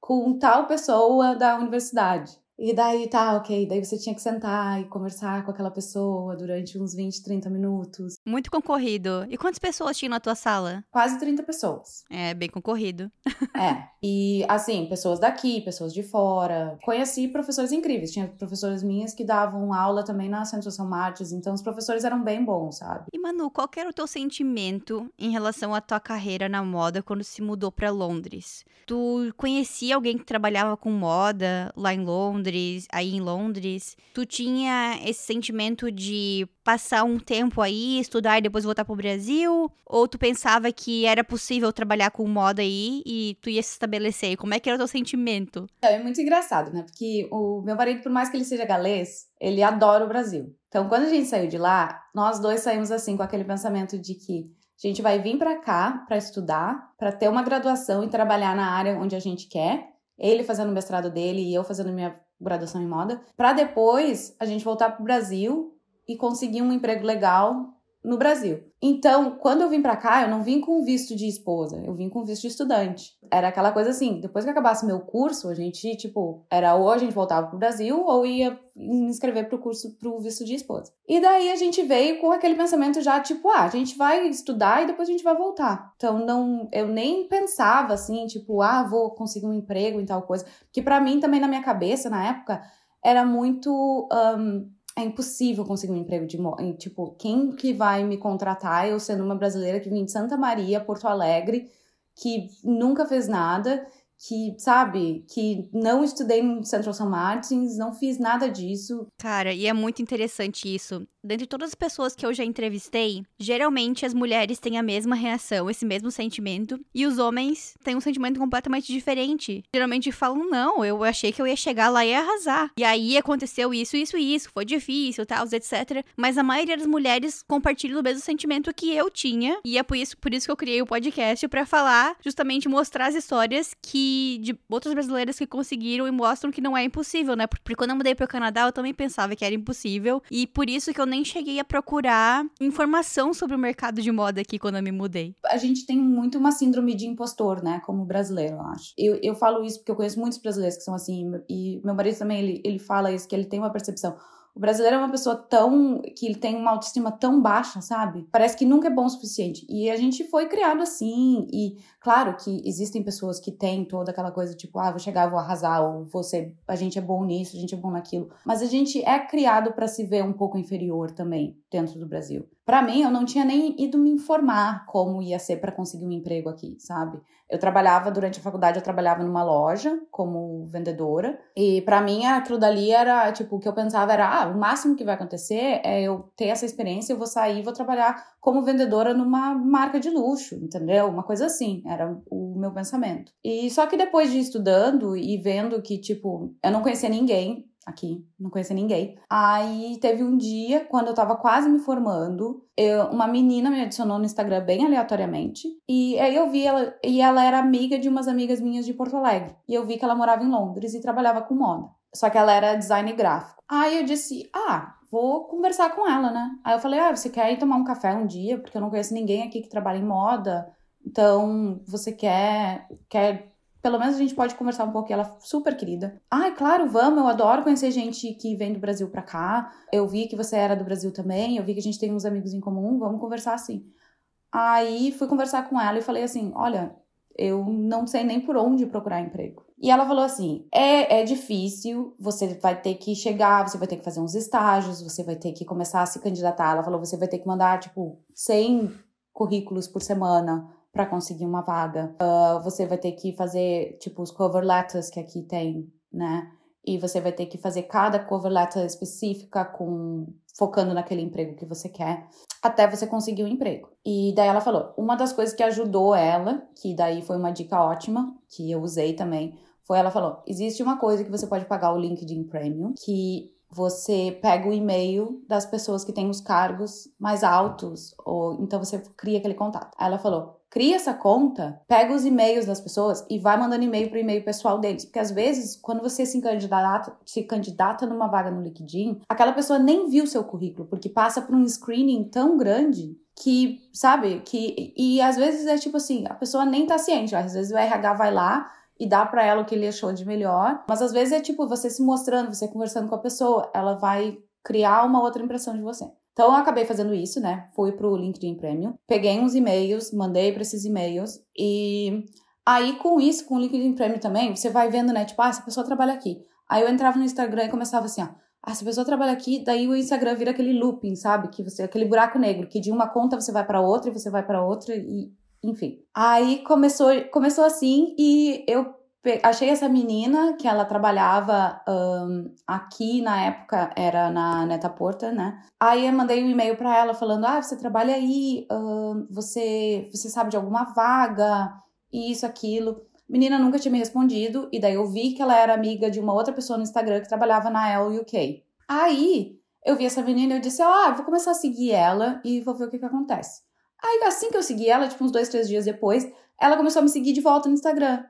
com tal pessoa da universidade. E daí tá, ok. Daí você tinha que sentar e conversar com aquela pessoa durante uns 20, 30 minutos. Muito concorrido. E quantas pessoas tinham na tua sala? Quase 30 pessoas. É, bem concorrido. é. E assim, pessoas daqui, pessoas de fora. Conheci professores incríveis. Tinha professoras minhas que davam aula também na Centro São Martins, então os professores eram bem bons, sabe? E Manu, qual era o teu sentimento em relação à tua carreira na moda quando se mudou para Londres? Tu conhecia alguém que trabalhava com moda lá em Londres? Londres, aí em Londres, tu tinha esse sentimento de passar um tempo aí, estudar e depois voltar pro Brasil? Ou tu pensava que era possível trabalhar com moda aí e tu ia se estabelecer? Como é que era o teu sentimento? É, muito engraçado, né? Porque o meu marido, por mais que ele seja galês, ele adora o Brasil. Então, quando a gente saiu de lá, nós dois saímos assim com aquele pensamento de que a gente vai vir para cá para estudar, para ter uma graduação e trabalhar na área onde a gente quer. Ele fazendo o mestrado dele e eu fazendo minha graduação em moda, para depois a gente voltar para o Brasil e conseguir um emprego legal no Brasil. Então, quando eu vim para cá, eu não vim com visto de esposa, eu vim com visto de estudante. Era aquela coisa assim, depois que acabasse meu curso, a gente, tipo, era ou a gente voltava pro Brasil ou ia me inscrever pro curso pro visto de esposa. E daí a gente veio com aquele pensamento já, tipo, ah, a gente vai estudar e depois a gente vai voltar. Então, não, eu nem pensava assim, tipo, ah, vou conseguir um emprego em tal coisa. Que para mim também na minha cabeça, na época, era muito. Um, é impossível conseguir um emprego de tipo, quem que vai me contratar eu sendo uma brasileira que vem de Santa Maria, Porto Alegre, que nunca fez nada que, sabe, que não estudei no Central St. Martins, não fiz nada disso. Cara, e é muito interessante isso. Dentre todas as pessoas que eu já entrevistei, geralmente as mulheres têm a mesma reação, esse mesmo sentimento, e os homens têm um sentimento completamente diferente. Geralmente falam: não, eu achei que eu ia chegar lá e arrasar. E aí aconteceu isso, isso e isso, foi difícil, tal, etc. Mas a maioria das mulheres compartilha o mesmo sentimento que eu tinha, e é por isso, por isso que eu criei o podcast para falar, justamente mostrar as histórias que de outras brasileiras que conseguiram e mostram que não é impossível, né? Porque quando eu mudei para o Canadá, eu também pensava que era impossível e por isso que eu nem cheguei a procurar informação sobre o mercado de moda aqui quando eu me mudei. A gente tem muito uma síndrome de impostor, né? Como brasileiro, eu acho. Eu, eu falo isso porque eu conheço muitos brasileiros que são assim e meu marido também ele, ele fala isso que ele tem uma percepção o brasileiro é uma pessoa tão. que ele tem uma autoestima tão baixa, sabe? Parece que nunca é bom o suficiente. E a gente foi criado assim. E claro que existem pessoas que têm toda aquela coisa tipo, ah, vou chegar, vou arrasar, ou você, a gente é bom nisso, a gente é bom naquilo. Mas a gente é criado para se ver um pouco inferior também dentro do Brasil para mim, eu não tinha nem ido me informar como ia ser para conseguir um emprego aqui, sabe? Eu trabalhava durante a faculdade, eu trabalhava numa loja como vendedora, e para mim aquilo dali era, tipo, o que eu pensava era, ah, o máximo que vai acontecer é eu ter essa experiência, eu vou sair, vou trabalhar como vendedora numa marca de luxo, entendeu? Uma coisa assim, era o meu pensamento. E só que depois de estudando e vendo que, tipo, eu não conhecia ninguém, aqui, não conhecia ninguém. Aí teve um dia, quando eu tava quase me formando, eu, uma menina me adicionou no Instagram bem aleatoriamente. E aí eu vi ela, e ela era amiga de umas amigas minhas de Porto Alegre. E eu vi que ela morava em Londres e trabalhava com moda. Só que ela era design gráfico. Aí eu disse, ah, vou conversar com ela, né? Aí eu falei, ah, você quer ir tomar um café um dia? Porque eu não conheço ninguém aqui que trabalha em moda. Então, você quer, quer pelo menos a gente pode conversar um pouco. ela é super querida. Ai, claro, vamos. Eu adoro conhecer gente que vem do Brasil pra cá. Eu vi que você era do Brasil também. Eu vi que a gente tem uns amigos em comum. Vamos conversar assim. Aí fui conversar com ela e falei assim: olha, eu não sei nem por onde procurar emprego. E ela falou assim: é, é difícil, você vai ter que chegar, você vai ter que fazer uns estágios, você vai ter que começar a se candidatar. Ela falou: você vai ter que mandar, tipo, 100 currículos por semana para conseguir uma vaga. Uh, você vai ter que fazer, tipo, os cover letters que aqui tem, né? E você vai ter que fazer cada cover letter específica com focando naquele emprego que você quer, até você conseguir o um emprego. E daí ela falou, uma das coisas que ajudou ela, que daí foi uma dica ótima, que eu usei também, foi ela falou: existe uma coisa que você pode pagar o LinkedIn Premium, que você pega o e-mail das pessoas que têm os cargos mais altos, ou então você cria aquele contato. Aí ela falou: cria essa conta, pega os e-mails das pessoas e vai mandando e-mail para o e-mail pessoal deles. Porque às vezes, quando você se candidata, se candidata numa vaga no LinkedIn, aquela pessoa nem viu seu currículo, porque passa por um screening tão grande que, sabe, que. E às vezes é tipo assim, a pessoa nem tá ciente. Às vezes o RH vai lá e dá para ela o que ele achou de melhor. Mas às vezes é tipo você se mostrando, você conversando com a pessoa, ela vai criar uma outra impressão de você. Então eu acabei fazendo isso, né? Fui pro LinkedIn Premium, peguei uns e-mails, mandei para esses e-mails e aí com isso, com o LinkedIn Premium também, você vai vendo, né? Tipo, ah, essa pessoa trabalha aqui. Aí eu entrava no Instagram e começava assim, ó, ah, essa pessoa trabalha aqui, daí o Instagram vira aquele looping, sabe? Que você, aquele buraco negro, que de uma conta você vai para outra e você vai para outra e, enfim. Aí começou, começou assim e eu achei essa menina que ela trabalhava um, aqui na época era na Neta Porta, né? Aí eu mandei um e-mail para ela falando: "Ah, você trabalha aí, um, você você sabe de alguma vaga?" Isso, aquilo. menina nunca tinha me respondido e daí eu vi que ela era amiga de uma outra pessoa no Instagram que trabalhava na LUK. Aí eu vi essa menina e eu disse: "Ah, vou começar a seguir ela e vou ver o que que acontece." Aí assim que eu segui ela, tipo uns dois, três dias depois, ela começou a me seguir de volta no Instagram.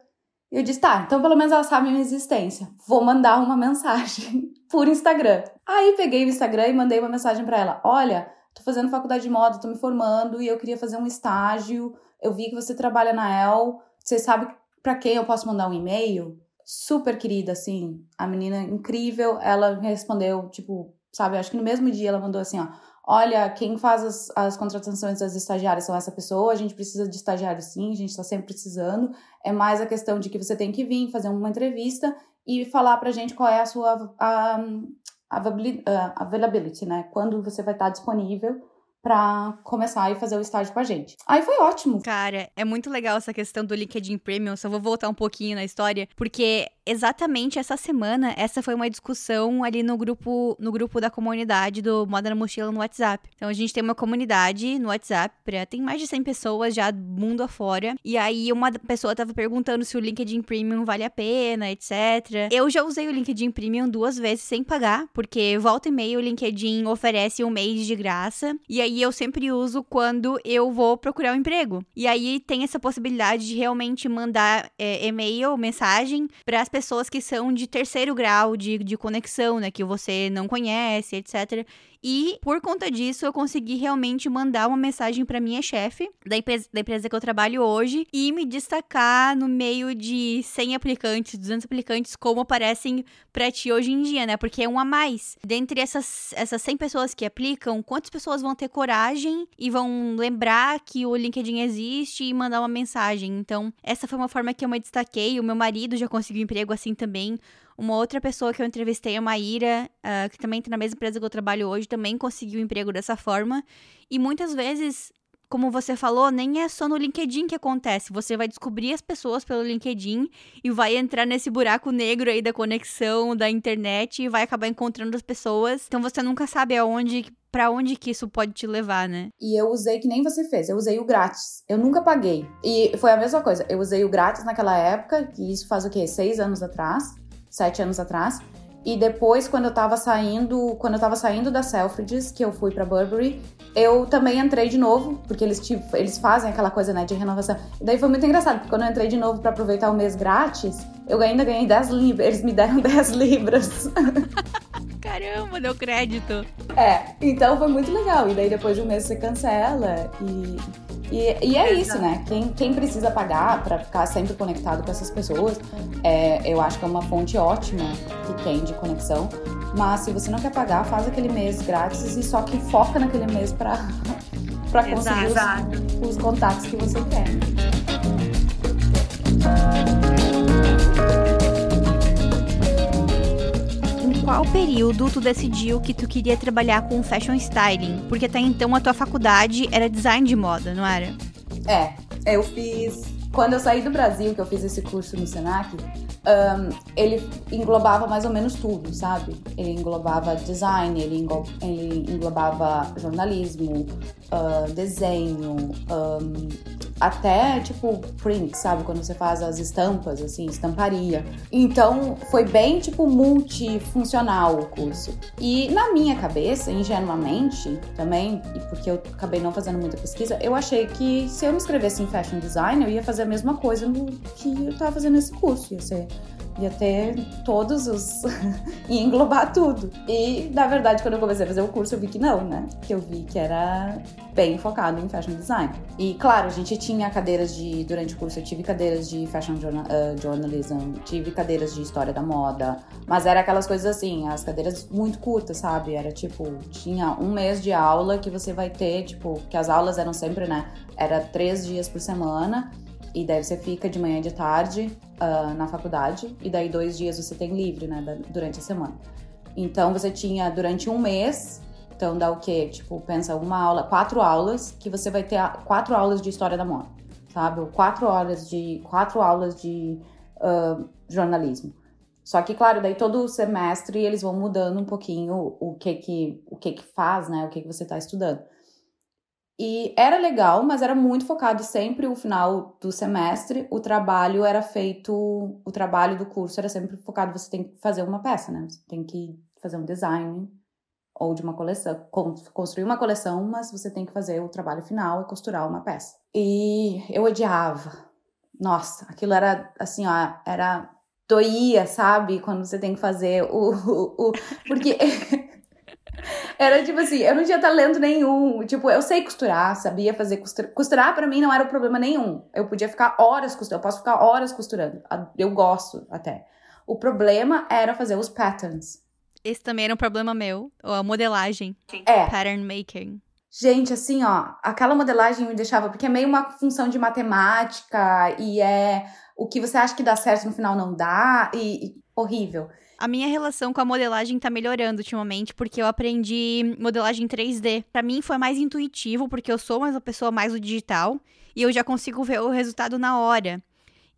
E eu disse, tá, então pelo menos ela sabe minha existência. Vou mandar uma mensagem por Instagram. Aí peguei o Instagram e mandei uma mensagem para ela: Olha, tô fazendo faculdade de moda, tô me formando e eu queria fazer um estágio. Eu vi que você trabalha na El. Você sabe para quem eu posso mandar um e-mail? Super querida, assim. A menina incrível. Ela respondeu, tipo, sabe, acho que no mesmo dia ela mandou assim: Ó olha, quem faz as, as contratações das estagiárias são essa pessoa, a gente precisa de estagiário sim, a gente está sempre precisando. É mais a questão de que você tem que vir fazer uma entrevista e falar pra gente qual é a sua a, a, a availability, né? Quando você vai estar disponível para começar e fazer o estágio com a gente. Aí foi ótimo. Cara, é muito legal essa questão do LinkedIn Premium, só vou voltar um pouquinho na história, porque exatamente essa semana, essa foi uma discussão ali no grupo, no grupo da comunidade do Moda na Mochila no WhatsApp. Então a gente tem uma comunidade no WhatsApp, pra, tem mais de 100 pessoas já mundo afora, e aí uma pessoa tava perguntando se o LinkedIn Premium vale a pena, etc. Eu já usei o LinkedIn Premium duas vezes sem pagar, porque volta e meia o LinkedIn oferece um mês de graça, e aí eu sempre uso quando eu vou procurar um emprego. E aí tem essa possibilidade de realmente mandar é, e-mail, mensagem para as pessoas que são de terceiro grau de, de conexão, né? Que você não conhece, etc. E por conta disso, eu consegui realmente mandar uma mensagem para minha chefe da empresa, da empresa que eu trabalho hoje e me destacar no meio de 100 aplicantes, 200 aplicantes, como aparecem para ti hoje em dia, né? Porque é um a mais. Dentre essas, essas 100 pessoas que aplicam, quantas pessoas vão ter coragem e vão lembrar que o LinkedIn existe e mandar uma mensagem. Então, essa foi uma forma que eu me destaquei. O meu marido já conseguiu emprego assim também. Uma outra pessoa que eu entrevistei, a Maíra, uh, que também está na mesma empresa que eu trabalho hoje, também conseguiu emprego dessa forma. E muitas vezes como você falou, nem é só no LinkedIn que acontece. Você vai descobrir as pessoas pelo LinkedIn e vai entrar nesse buraco negro aí da conexão da internet e vai acabar encontrando as pessoas. Então você nunca sabe aonde para onde que isso pode te levar, né? E eu usei que nem você fez, eu usei o grátis. Eu nunca paguei. E foi a mesma coisa. Eu usei o grátis naquela época, que isso faz o quê? Seis anos atrás, sete anos atrás. E depois, quando eu tava saindo, quando eu tava saindo da Selfridges, que eu fui para Burberry, eu também entrei de novo, porque eles, tipo, eles fazem aquela coisa, né, de renovação. E daí foi muito engraçado, porque quando eu entrei de novo para aproveitar o mês grátis, eu ainda ganhei 10 libras, eles me deram 10 libras. Caramba, deu crédito. É, então foi muito legal. E daí depois de um mês você cancela e e, e é isso, né? Quem, quem precisa pagar para ficar sempre conectado com essas pessoas, é, eu acho que é uma fonte ótima que tem de conexão. Mas se você não quer pagar, faz aquele mês grátis e só que foca naquele mês para conseguir os, os contatos que você quer. Em qual período tu decidiu que tu queria trabalhar com fashion styling? Porque até então a tua faculdade era design de moda, não era? É, eu fiz. Quando eu saí do Brasil, que eu fiz esse curso no Senac, um, ele englobava mais ou menos tudo, sabe? Ele englobava design, ele, ele englobava jornalismo, uh, desenho, um, até tipo print, sabe? Quando você faz as estampas, assim, estamparia. Então foi bem tipo multifuncional o curso. E na minha cabeça, ingenuamente também, e porque eu acabei não fazendo muita pesquisa, eu achei que se eu me inscrevesse em fashion design, eu ia fazer a mesma coisa que eu tava fazendo nesse curso. Ia ser ia ter todos os. ia englobar tudo. E, na verdade, quando eu comecei a fazer o curso, eu vi que não, né? Que eu vi que era bem focado em fashion design. E, claro, a gente tinha cadeiras de. Durante o curso, eu tive cadeiras de fashion journal, uh, journalism, tive cadeiras de história da moda, mas era aquelas coisas assim, as cadeiras muito curtas, sabe? Era tipo, tinha um mês de aula que você vai ter, tipo, que as aulas eram sempre, né? Era três dias por semana. E daí você fica de manhã e de tarde uh, na faculdade, e daí dois dias você tem livre, né, durante a semana. Então você tinha durante um mês, então dá o quê? Tipo, pensa uma aula, quatro aulas, que você vai ter quatro aulas de história da moda, sabe? Ou quatro horas de. quatro aulas de uh, jornalismo. Só que, claro, daí todo semestre eles vão mudando um pouquinho o que que, o que, que faz, né? O que, que você está estudando. E era legal, mas era muito focado sempre o final do semestre. O trabalho era feito, o trabalho do curso era sempre focado, você tem que fazer uma peça, né? Você tem que fazer um design ou de uma coleção, construir uma coleção, mas você tem que fazer o trabalho final e costurar uma peça. E eu odiava. Nossa, aquilo era assim, ó, era doía, sabe? Quando você tem que fazer o, o, o porque Era tipo assim, eu não tinha talento nenhum. Tipo, eu sei costurar, sabia fazer costurar. Costurar para mim não era problema nenhum. Eu podia ficar horas costurando, eu posso ficar horas costurando. Eu gosto até. O problema era fazer os patterns. Esse também era um problema meu, a modelagem. É. Pattern making. Gente, assim, ó, aquela modelagem me deixava, porque é meio uma função de matemática e é o que você acha que dá certo no final não dá e, e horrível. A minha relação com a modelagem tá melhorando ultimamente, porque eu aprendi modelagem 3D. Para mim foi mais intuitivo, porque eu sou uma pessoa mais do digital e eu já consigo ver o resultado na hora.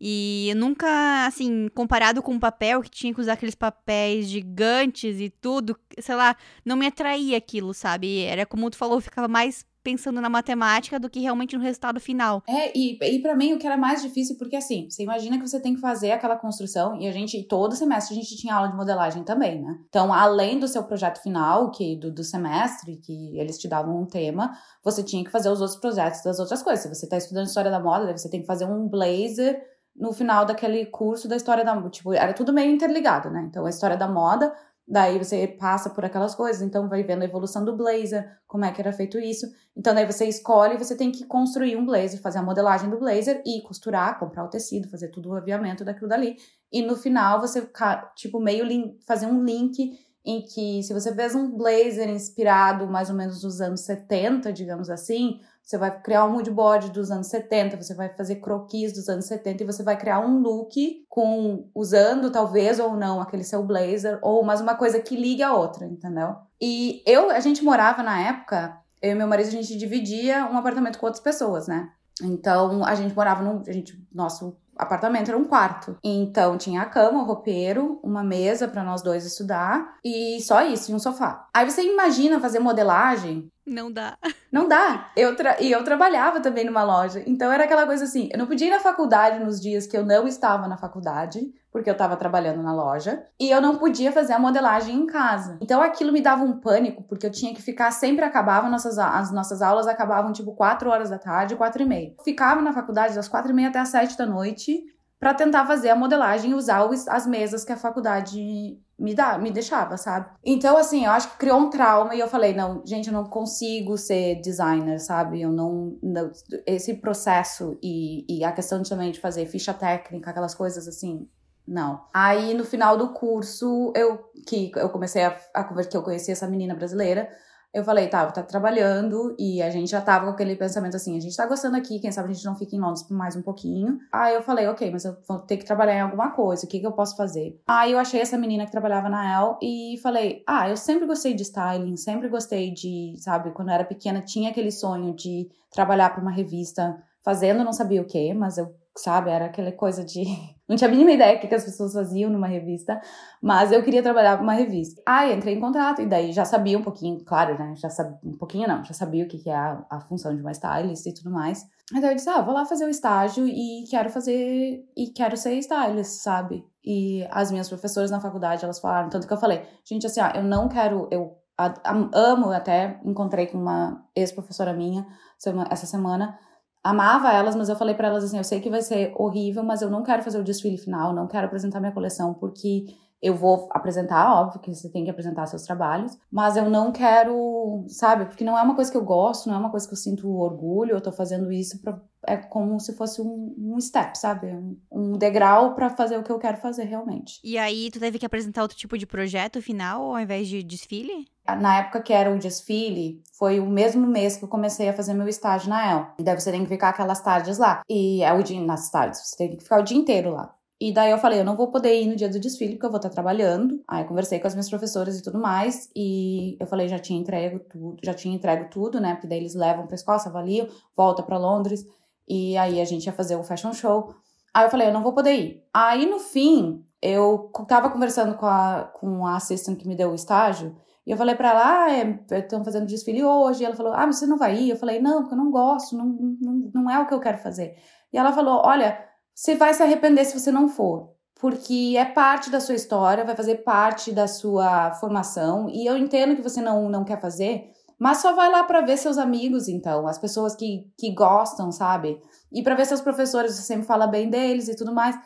E nunca, assim, comparado com o papel, que tinha que usar aqueles papéis gigantes e tudo, sei lá, não me atraía aquilo, sabe? Era como tu falou, ficava mais pensando na matemática do que realmente no resultado final. É, e, e para mim o que era mais difícil, porque assim, você imagina que você tem que fazer aquela construção, e a gente, todo semestre, a gente tinha aula de modelagem também, né? Então, além do seu projeto final, que do, do semestre, que eles te davam um tema, você tinha que fazer os outros projetos das outras coisas. Se você tá estudando história da moda, você tem que fazer um blazer no final daquele curso da história da moda. Tipo, era tudo meio interligado, né? Então, a história da moda Daí você passa por aquelas coisas, então vai vendo a evolução do blazer, como é que era feito isso. Então daí você escolhe, você tem que construir um blazer, fazer a modelagem do blazer e costurar, comprar o tecido, fazer tudo o aviamento daquilo dali. E no final você tipo meio fazer um link em que se você fez um blazer inspirado mais ou menos nos anos 70, digamos assim, você vai criar um moodboard dos anos 70, você vai fazer croquis dos anos 70 e você vai criar um look com usando talvez ou não aquele seu blazer ou mais uma coisa que ligue a outra, entendeu? E eu, a gente morava na época, eu e meu marido a gente dividia um apartamento com outras pessoas, né? Então a gente morava num, a gente, nosso apartamento era um quarto. Então tinha a cama, o roupeiro, uma mesa para nós dois estudar e só isso, e um sofá. Aí você imagina fazer modelagem não dá. Não dá. Eu tra... E eu trabalhava também numa loja. Então era aquela coisa assim: eu não podia ir na faculdade nos dias que eu não estava na faculdade, porque eu estava trabalhando na loja. E eu não podia fazer a modelagem em casa. Então aquilo me dava um pânico, porque eu tinha que ficar, sempre acabava, nossas, as nossas aulas acabavam tipo 4 horas da tarde, 4 e meia. ficava na faculdade das 4 e meia até as 7 da noite para tentar fazer a modelagem e usar as mesas que a faculdade me dá, me deixava, sabe? Então, assim, eu acho que criou um trauma e eu falei, não, gente, eu não consigo ser designer, sabe? Eu não, não esse processo e, e a questão também de fazer ficha técnica, aquelas coisas assim, não. Aí no final do curso, eu que eu comecei a, a que eu conheci essa menina brasileira, eu falei, tá, tá trabalhando e a gente já tava com aquele pensamento assim, a gente tá gostando aqui, quem sabe a gente não fica em Londres por mais um pouquinho. Aí eu falei, ok, mas eu vou ter que trabalhar em alguma coisa, o que que eu posso fazer? Aí eu achei essa menina que trabalhava na El e falei, ah, eu sempre gostei de styling, sempre gostei de, sabe, quando eu era pequena tinha aquele sonho de trabalhar para uma revista fazendo não sabia o que, mas eu sabe? Era aquela coisa de. Não tinha a mínima ideia do que as pessoas faziam numa revista, mas eu queria trabalhar para uma revista. Aí entrei em contato e daí já sabia um pouquinho, claro, né? Já sabia, um pouquinho não, já sabia o que, que é a, a função de uma stylist e tudo mais. Então eu disse, ah, vou lá fazer o estágio e quero fazer. E quero ser stylist, sabe? E as minhas professoras na faculdade, elas falaram, tanto que eu falei, gente, assim, ó, eu não quero. Eu amo, até encontrei com uma ex-professora minha essa semana amava elas, mas eu falei para elas assim, eu sei que vai ser horrível, mas eu não quero fazer o desfile final, não quero apresentar minha coleção porque eu vou apresentar, óbvio que você tem que apresentar seus trabalhos, mas eu não quero, sabe? Porque não é uma coisa que eu gosto, não é uma coisa que eu sinto orgulho, eu tô fazendo isso pra, é como se fosse um, um step, sabe? Um, um degrau para fazer o que eu quero fazer realmente. E aí, tu teve que apresentar outro tipo de projeto final ao invés de desfile? Na época que era o desfile, foi o mesmo mês que eu comecei a fazer meu estágio na El. E daí você tem que ficar aquelas tardes lá. E é o dia, nas tardes, você tem que ficar o dia inteiro lá. E daí eu falei, eu não vou poder ir no dia do desfile porque eu vou estar trabalhando. Aí conversei com as minhas professoras e tudo mais. E eu falei, já tinha entrego tudo, já tinha entrego tudo, né? Porque daí eles levam pra escola, avaliam, volta para Londres. E aí a gente ia fazer o fashion show. Aí eu falei, eu não vou poder ir. Aí no fim, eu tava conversando com a, com a assistant que me deu o estágio. E eu falei para ela, ah, é, estão fazendo desfile hoje. E ela falou, ah, mas você não vai ir? Eu falei, não, porque eu não gosto, não, não, não é o que eu quero fazer. E ela falou, olha, você vai se arrepender se você não for, porque é parte da sua história, vai fazer parte da sua formação, e eu entendo que você não, não quer fazer, mas só vai lá para ver seus amigos, então, as pessoas que, que gostam, sabe? E para ver seus professores, você sempre fala bem deles e tudo mais.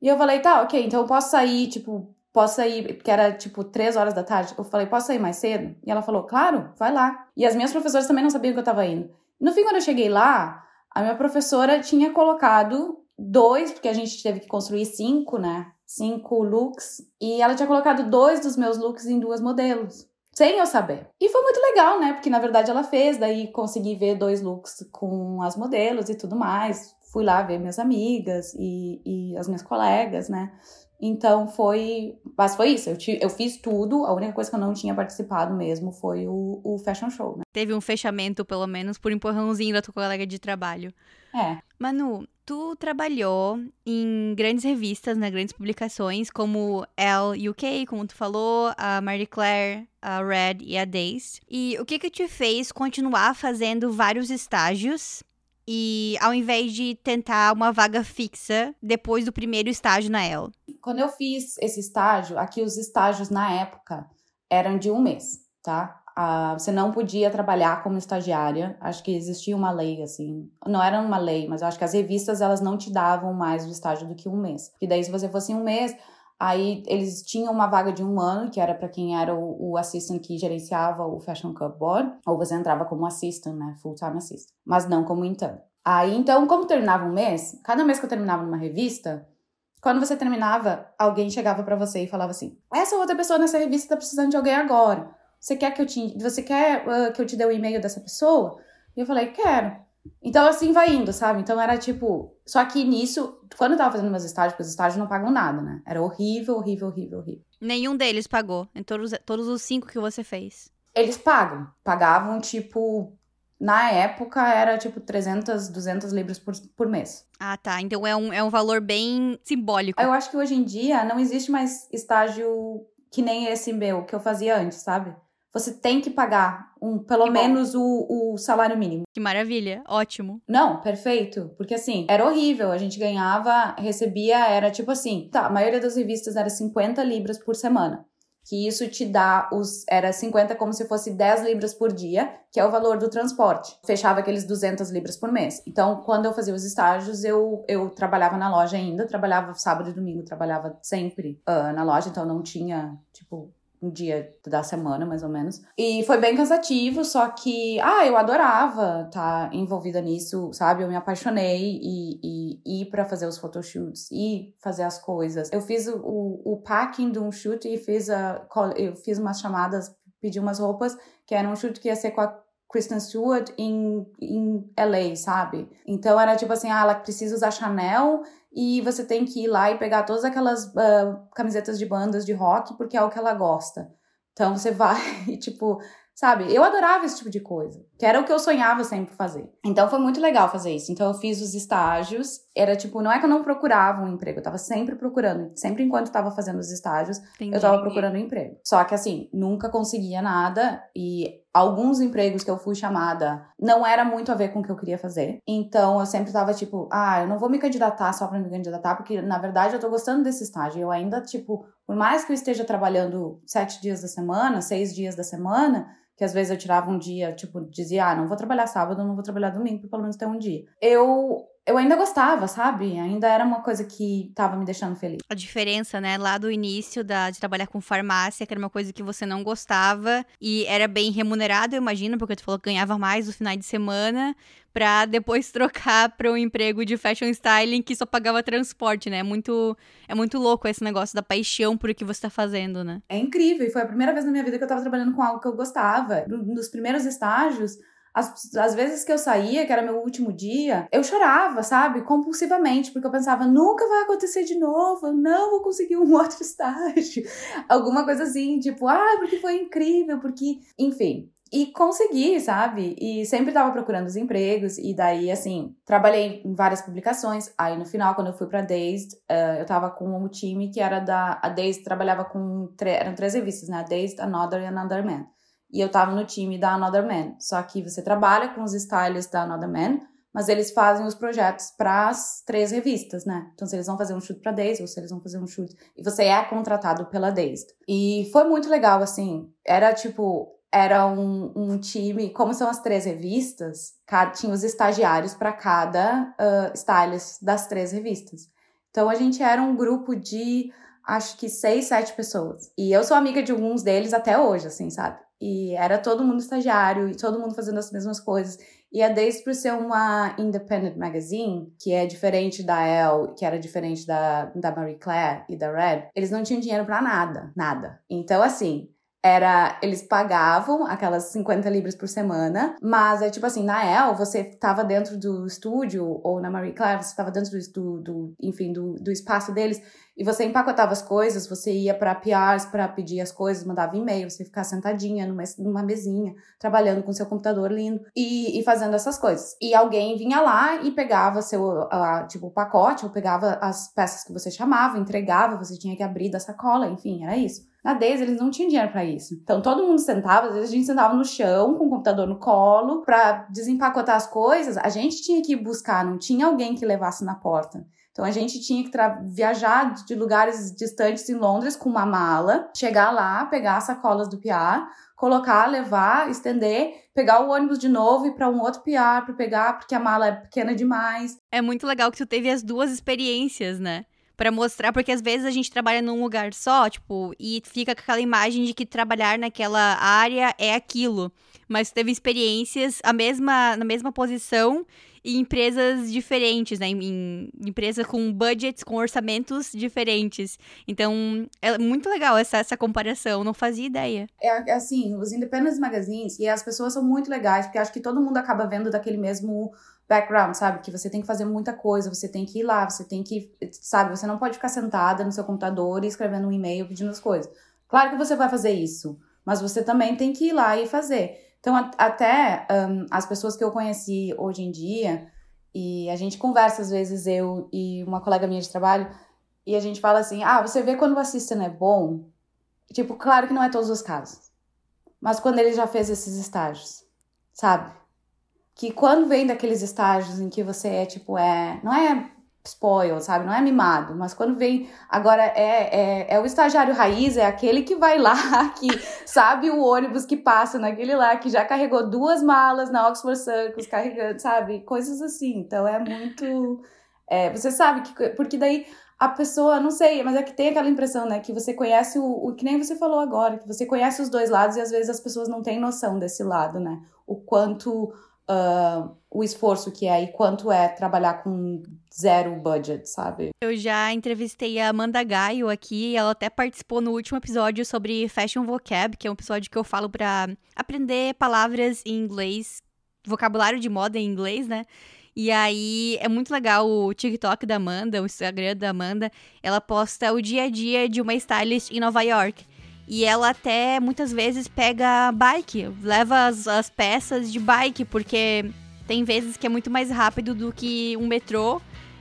E eu falei, tá, ok, então eu posso sair, tipo, posso sair, porque era tipo três horas da tarde. Eu falei, posso sair mais cedo? E ela falou, claro, vai lá. E as minhas professoras também não sabiam que eu tava indo. No fim, quando eu cheguei lá, a minha professora tinha colocado dois, porque a gente teve que construir cinco, né? Cinco looks. E ela tinha colocado dois dos meus looks em duas modelos. Sem eu saber. E foi muito legal, né? Porque na verdade ela fez, daí consegui ver dois looks com as modelos e tudo mais. Fui lá ver minhas amigas e, e as minhas colegas, né? Então foi. Mas foi isso. Eu, te, eu fiz tudo. A única coisa que eu não tinha participado mesmo foi o, o fashion show, né? Teve um fechamento, pelo menos, por empurrãozinho da tua colega de trabalho. É. Manu, tu trabalhou em grandes revistas, né? Grandes publicações, como Elle UK, como tu falou, a Marie Claire, a Red e a Days. E o que que te fez continuar fazendo vários estágios e ao invés de tentar uma vaga fixa depois do primeiro estágio na El. Quando eu fiz esse estágio, aqui os estágios na época eram de um mês, tá? Ah, você não podia trabalhar como estagiária. Acho que existia uma lei assim, não era uma lei, mas eu acho que as revistas elas não te davam mais o estágio do que um mês. E daí se você fosse um mês Aí eles tinham uma vaga de um ano, que era para quem era o, o, assistant que gerenciava o Fashion Cup Board, ou você entrava como assistant, né, full-time assistant, mas não como intern. Aí então, como terminava um mês, cada mês que eu terminava numa revista, quando você terminava, alguém chegava para você e falava assim: essa outra pessoa nessa revista tá precisando de alguém agora. Você quer que eu te, você quer uh, que eu te dê o e-mail dessa pessoa? E eu falei, quero. Então, assim, vai indo, sabe? Então, era tipo... Só que nisso, quando eu tava fazendo meus estágios, porque os estágios não pagam nada, né? Era horrível, horrível, horrível, horrível. Nenhum deles pagou, em todos, todos os cinco que você fez. Eles pagam. Pagavam, tipo... Na época, era, tipo, 300, 200 libras por, por mês. Ah, tá. Então, é um, é um valor bem simbólico. Eu acho que hoje em dia, não existe mais estágio que nem esse meu, que eu fazia antes, sabe? Você tem que pagar um, pelo que menos o, o salário mínimo. Que maravilha, ótimo. Não, perfeito. Porque assim, era horrível. A gente ganhava, recebia, era tipo assim, tá, a maioria das revistas era 50 libras por semana. Que isso te dá os. Era 50 como se fosse 10 libras por dia, que é o valor do transporte. Fechava aqueles 200 libras por mês. Então, quando eu fazia os estágios, eu, eu trabalhava na loja ainda, trabalhava sábado e domingo, trabalhava sempre uh, na loja, então não tinha, tipo, um dia da semana, mais ou menos. E foi bem cansativo, só que, ah, eu adorava estar tá envolvida nisso, sabe? Eu me apaixonei e, e ir para fazer os photoshoots e fazer as coisas. Eu fiz o, o, packing de um shoot e fiz a, eu fiz umas chamadas, pedi umas roupas, que era um shoot que ia ser com a Kristen Stewart em, em LA, sabe? Então era tipo assim, ah, ela precisa usar Chanel e você tem que ir lá e pegar todas aquelas uh, camisetas de bandas de rock porque é o que ela gosta. Então você vai e tipo, sabe? Eu adorava esse tipo de coisa, que era o que eu sonhava sempre fazer. Então foi muito legal fazer isso. Então eu fiz os estágios, era tipo, não é que eu não procurava um emprego, eu tava sempre procurando, sempre enquanto tava fazendo os estágios, Entendi. eu tava procurando um emprego. Só que assim, nunca conseguia nada e alguns empregos que eu fui chamada não era muito a ver com o que eu queria fazer. Então eu sempre tava tipo, ah, eu não vou me candidatar só para me candidatar, porque na verdade eu tô gostando desse estágio. Eu ainda, tipo, por mais que eu esteja trabalhando sete dias da semana, seis dias da semana, que às vezes eu tirava um dia, tipo, dizia, ah, não vou trabalhar sábado, não vou trabalhar domingo, pelo menos ter um dia. Eu eu ainda gostava, sabe? Ainda era uma coisa que tava me deixando feliz. A diferença, né, lá do início da, de trabalhar com farmácia, que era uma coisa que você não gostava e era bem remunerado, eu imagino, porque tu falou que ganhava mais no final de semana, pra depois trocar para um emprego de fashion styling que só pagava transporte, né? É muito, é muito louco esse negócio da paixão por o que você tá fazendo, né? É incrível, e foi a primeira vez na minha vida que eu tava trabalhando com algo que eu gostava. Nos primeiros estágios, as, as vezes que eu saía, que era meu último dia, eu chorava, sabe? Compulsivamente, porque eu pensava, nunca vai acontecer de novo, eu não vou conseguir um outro estágio. Alguma coisa assim, tipo, ah, porque foi incrível, porque. Enfim, e consegui, sabe? E sempre tava procurando os empregos, e daí, assim, trabalhei em várias publicações. Aí, no final, quando eu fui pra Dazed, uh, eu tava com um time que era da. A Dazed trabalhava com. Eram três revistas, né? A Dazed, Another e Another Man e eu tava no time da Another Man. Só que você trabalha com os stylists da Another Man, mas eles fazem os projetos para as três revistas, né? Então, se eles vão fazer um shoot para Daisy, ou se eles vão fazer um shoot. E você é contratado pela Daisy. E foi muito legal, assim. Era tipo. Era um, um time, como são as três revistas, cada, tinha os estagiários para cada uh, stylist das três revistas. Então a gente era um grupo de acho que seis, sete pessoas. E eu sou amiga de alguns deles até hoje, assim, sabe? E era todo mundo estagiário e todo mundo fazendo as mesmas coisas. E a Days, por ser uma independent magazine, que é diferente da Elle, que era diferente da, da Marie Claire e da Red, eles não tinham dinheiro para nada, nada. Então, assim, era eles pagavam aquelas 50 libras por semana, mas é tipo assim, na El, você tava dentro do estúdio, ou na Marie Claire, você tava dentro do, do enfim, do, do espaço deles, e você empacotava as coisas, você ia para PRs para pedir as coisas, mandava e-mail, você ficava sentadinha numa, numa mesinha, trabalhando com seu computador lindo e, e fazendo essas coisas. E alguém vinha lá e pegava seu, tipo, o pacote, ou pegava as peças que você chamava, entregava, você tinha que abrir da sacola, enfim, era isso. Na Daisy, eles não tinham dinheiro para isso. Então, todo mundo sentava, às vezes a gente sentava no chão, com o computador no colo, para desempacotar as coisas. A gente tinha que ir buscar, não tinha alguém que levasse na porta. Então a gente tinha que viajar de lugares distantes em Londres com uma mala, chegar lá, pegar as sacolas do PA, colocar, levar, estender, pegar o ônibus de novo e para um outro PR para pegar, porque a mala é pequena demais. É muito legal que tu teve as duas experiências, né? para mostrar, porque às vezes a gente trabalha num lugar só, tipo, e fica com aquela imagem de que trabalhar naquela área é aquilo. Mas teve experiências a mesma, na mesma posição em empresas diferentes, né? Em, em empresas com budgets, com orçamentos diferentes. Então, é muito legal essa, essa comparação, não fazia ideia. É assim, os independent magazines, e as pessoas são muito legais, porque acho que todo mundo acaba vendo daquele mesmo background, sabe? Que você tem que fazer muita coisa, você tem que ir lá, você tem que, sabe? Você não pode ficar sentada no seu computador escrevendo um e-mail pedindo as coisas. Claro que você vai fazer isso, mas você também tem que ir lá e fazer. Então, até um, as pessoas que eu conheci hoje em dia, e a gente conversa às vezes, eu e uma colega minha de trabalho, e a gente fala assim: ah, você vê quando o assistant é bom? Tipo, claro que não é todos os casos, mas quando ele já fez esses estágios, sabe? que quando vem daqueles estágios em que você é tipo, é. Não é spoil, sabe? Não é mimado, mas quando vem. Agora é, é, é o estagiário raiz, é aquele que vai lá, que sabe o ônibus que passa naquele lá, que já carregou duas malas na Oxford Circus, carregando, sabe? Coisas assim. Então é muito. É, você sabe que. Porque daí a pessoa, não sei, mas é que tem aquela impressão, né? Que você conhece o, o. Que nem você falou agora, que você conhece os dois lados e às vezes as pessoas não têm noção desse lado, né? O quanto uh, o esforço que é e quanto é trabalhar com zero budget, sabe? Eu já entrevistei a Amanda Gaio aqui, ela até participou no último episódio sobre Fashion Vocab, que é um episódio que eu falo para aprender palavras em inglês, vocabulário de moda em inglês, né? E aí é muito legal o TikTok da Amanda, o Instagram da Amanda. Ela posta o dia a dia de uma stylist em Nova York. E ela até muitas vezes pega bike, leva as, as peças de bike, porque tem vezes que é muito mais rápido do que um metrô.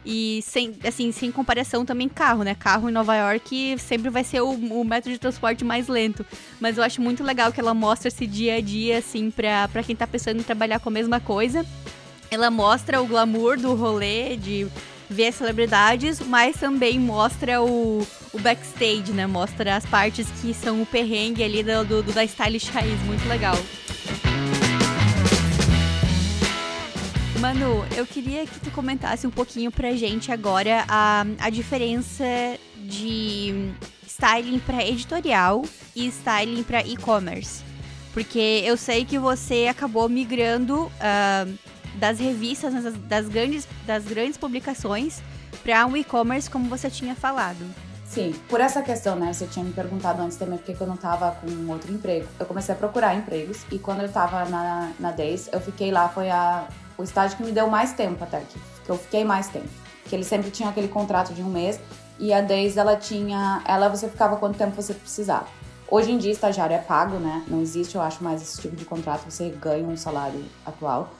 E sem, assim, sem comparação também carro, né? Carro em Nova York sempre vai ser o, o método de transporte mais lento. Mas eu acho muito legal que ela mostra esse dia a dia, assim, pra, pra quem tá pensando em trabalhar com a mesma coisa. Ela mostra o glamour do rolê, de ver as celebridades, mas também mostra o, o backstage, né? Mostra as partes que são o perrengue ali do, do, do da stylish raiz. Muito legal. Manu, eu queria que tu comentasse um pouquinho pra gente agora a, a diferença de styling para editorial e styling para e-commerce. Porque eu sei que você acabou migrando uh, das revistas, das, das grandes, das grandes publicações, para um e-commerce, como você tinha falado. Sim, por essa questão, né? Você tinha me perguntado antes também porque eu não tava com outro emprego. Eu comecei a procurar empregos e quando eu tava na, na Days, eu fiquei lá, foi a, o estágio que me deu mais tempo até, que, que eu fiquei mais tempo. Que ele sempre tinha aquele contrato de um mês e a Days, ela tinha, ela você ficava quanto tempo você precisava. Hoje em dia, estagiário é pago, né? Não existe, eu acho, mais esse tipo de contrato, você ganha um salário atual.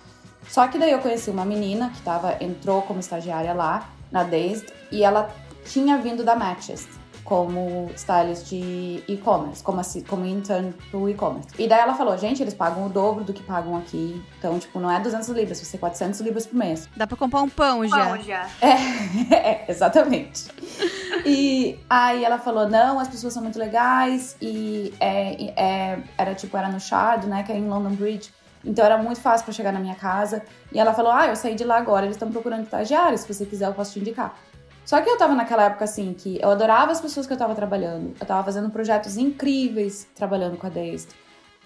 Só que daí eu conheci uma menina que tava, entrou como estagiária lá na Dazed e ela tinha vindo da Matches como stylist de e-commerce, como, assim, como intern pro e-commerce. E daí ela falou, gente, eles pagam o dobro do que pagam aqui. Então, tipo, não é 200 libras, vai ser 400 libras por mês. Dá pra comprar um pão já. Pão já. É, é exatamente. e aí ela falou, não, as pessoas são muito legais e é, é, era tipo, era no Shard, né, que é em London Bridge. Então era muito fácil para chegar na minha casa. E ela falou: Ah, eu saí de lá agora, eles estão procurando estagiários. Se você quiser, eu posso te indicar. Só que eu tava naquela época assim que eu adorava as pessoas que eu tava trabalhando. Eu tava fazendo projetos incríveis trabalhando com a Dazed.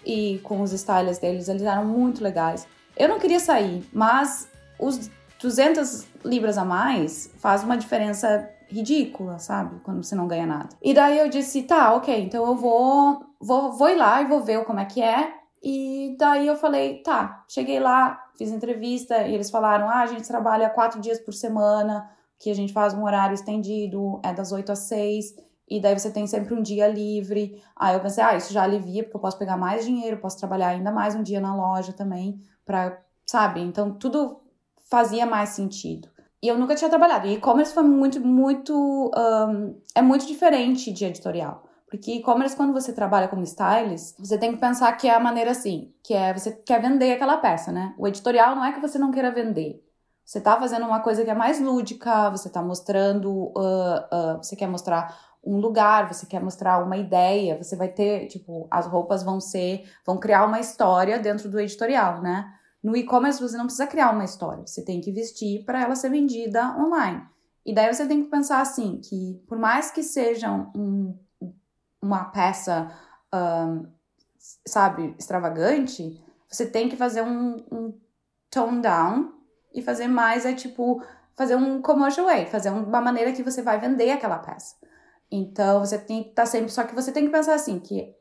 E com os stylists deles, eles eram muito legais. Eu não queria sair, mas os 200 libras a mais faz uma diferença ridícula, sabe? Quando você não ganha nada. E daí eu disse, tá, ok, então eu vou, vou, vou ir lá e vou ver como é que é. E daí eu falei, tá, cheguei lá, fiz entrevista e eles falaram, ah, a gente trabalha quatro dias por semana, que a gente faz um horário estendido, é das oito às seis, e daí você tem sempre um dia livre. Aí eu pensei, ah, isso já alivia, porque eu posso pegar mais dinheiro, posso trabalhar ainda mais um dia na loja também, pra, sabe? Então tudo fazia mais sentido. E eu nunca tinha trabalhado. E e-commerce foi muito, muito. Um, é muito diferente de editorial. Porque e-commerce, quando você trabalha como stylist, você tem que pensar que é a maneira assim, que é você quer vender aquela peça, né? O editorial não é que você não queira vender. Você tá fazendo uma coisa que é mais lúdica, você tá mostrando, uh, uh, você quer mostrar um lugar, você quer mostrar uma ideia, você vai ter, tipo, as roupas vão ser, vão criar uma história dentro do editorial, né? No e-commerce você não precisa criar uma história, você tem que vestir para ela ser vendida online. E daí você tem que pensar assim, que por mais que seja um uma peça, um, sabe, extravagante, você tem que fazer um, um tone down e fazer mais é tipo fazer um commercial way, fazer uma maneira que você vai vender aquela peça. Então você tem que tá sempre, só que você tem que pensar assim, que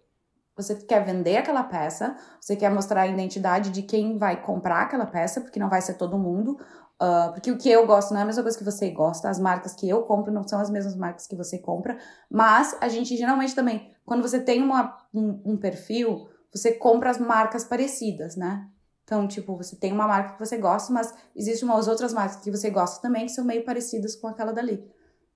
você quer vender aquela peça, você quer mostrar a identidade de quem vai comprar aquela peça, porque não vai ser todo mundo. Uh, porque o que eu gosto não é a mesma coisa que você gosta, as marcas que eu compro não são as mesmas marcas que você compra, mas a gente geralmente também, quando você tem uma, um, um perfil, você compra as marcas parecidas, né? Então, tipo, você tem uma marca que você gosta, mas existem umas outras marcas que você gosta também que são meio parecidas com aquela dali.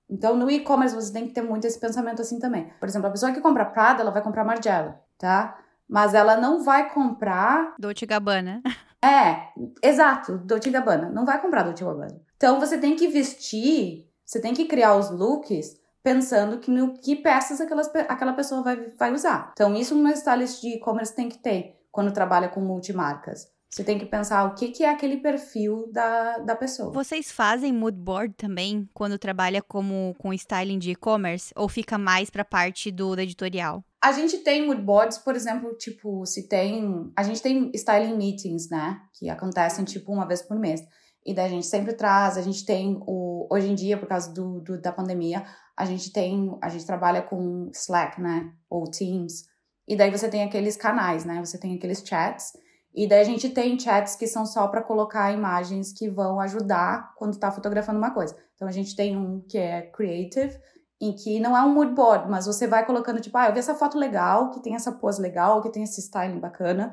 Então, no e-commerce você tem que ter muito esse pensamento assim também. Por exemplo, a pessoa que compra Prada, ela vai comprar Margiela, tá? Mas ela não vai comprar Dolce Gabbana. É, exato, Dolce Gabbana. Não vai comprar Dolce Gabbana. Então você tem que vestir, você tem que criar os looks pensando que no que peças aquelas, aquela pessoa vai, vai usar. Então isso um stylist de e-commerce tem que ter quando trabalha com multimarcas. Você tem que pensar o que, que é aquele perfil da, da pessoa. Vocês fazem mood board também quando trabalha como com styling de e-commerce? Ou fica mais para parte do, do editorial? A gente tem mood boards, por exemplo, tipo, se tem. A gente tem styling meetings, né? Que acontecem, tipo, uma vez por mês. E daí a gente sempre traz, a gente tem o. Hoje em dia, por causa do, do, da pandemia, a gente tem. A gente trabalha com Slack, né? Ou Teams. E daí você tem aqueles canais, né? Você tem aqueles chats. E daí a gente tem chats que são só para colocar imagens que vão ajudar quando está fotografando uma coisa. Então a gente tem um que é creative, em que não é um mood board, mas você vai colocando, tipo, ah, eu vi essa foto legal, que tem essa pose legal, que tem esse styling bacana.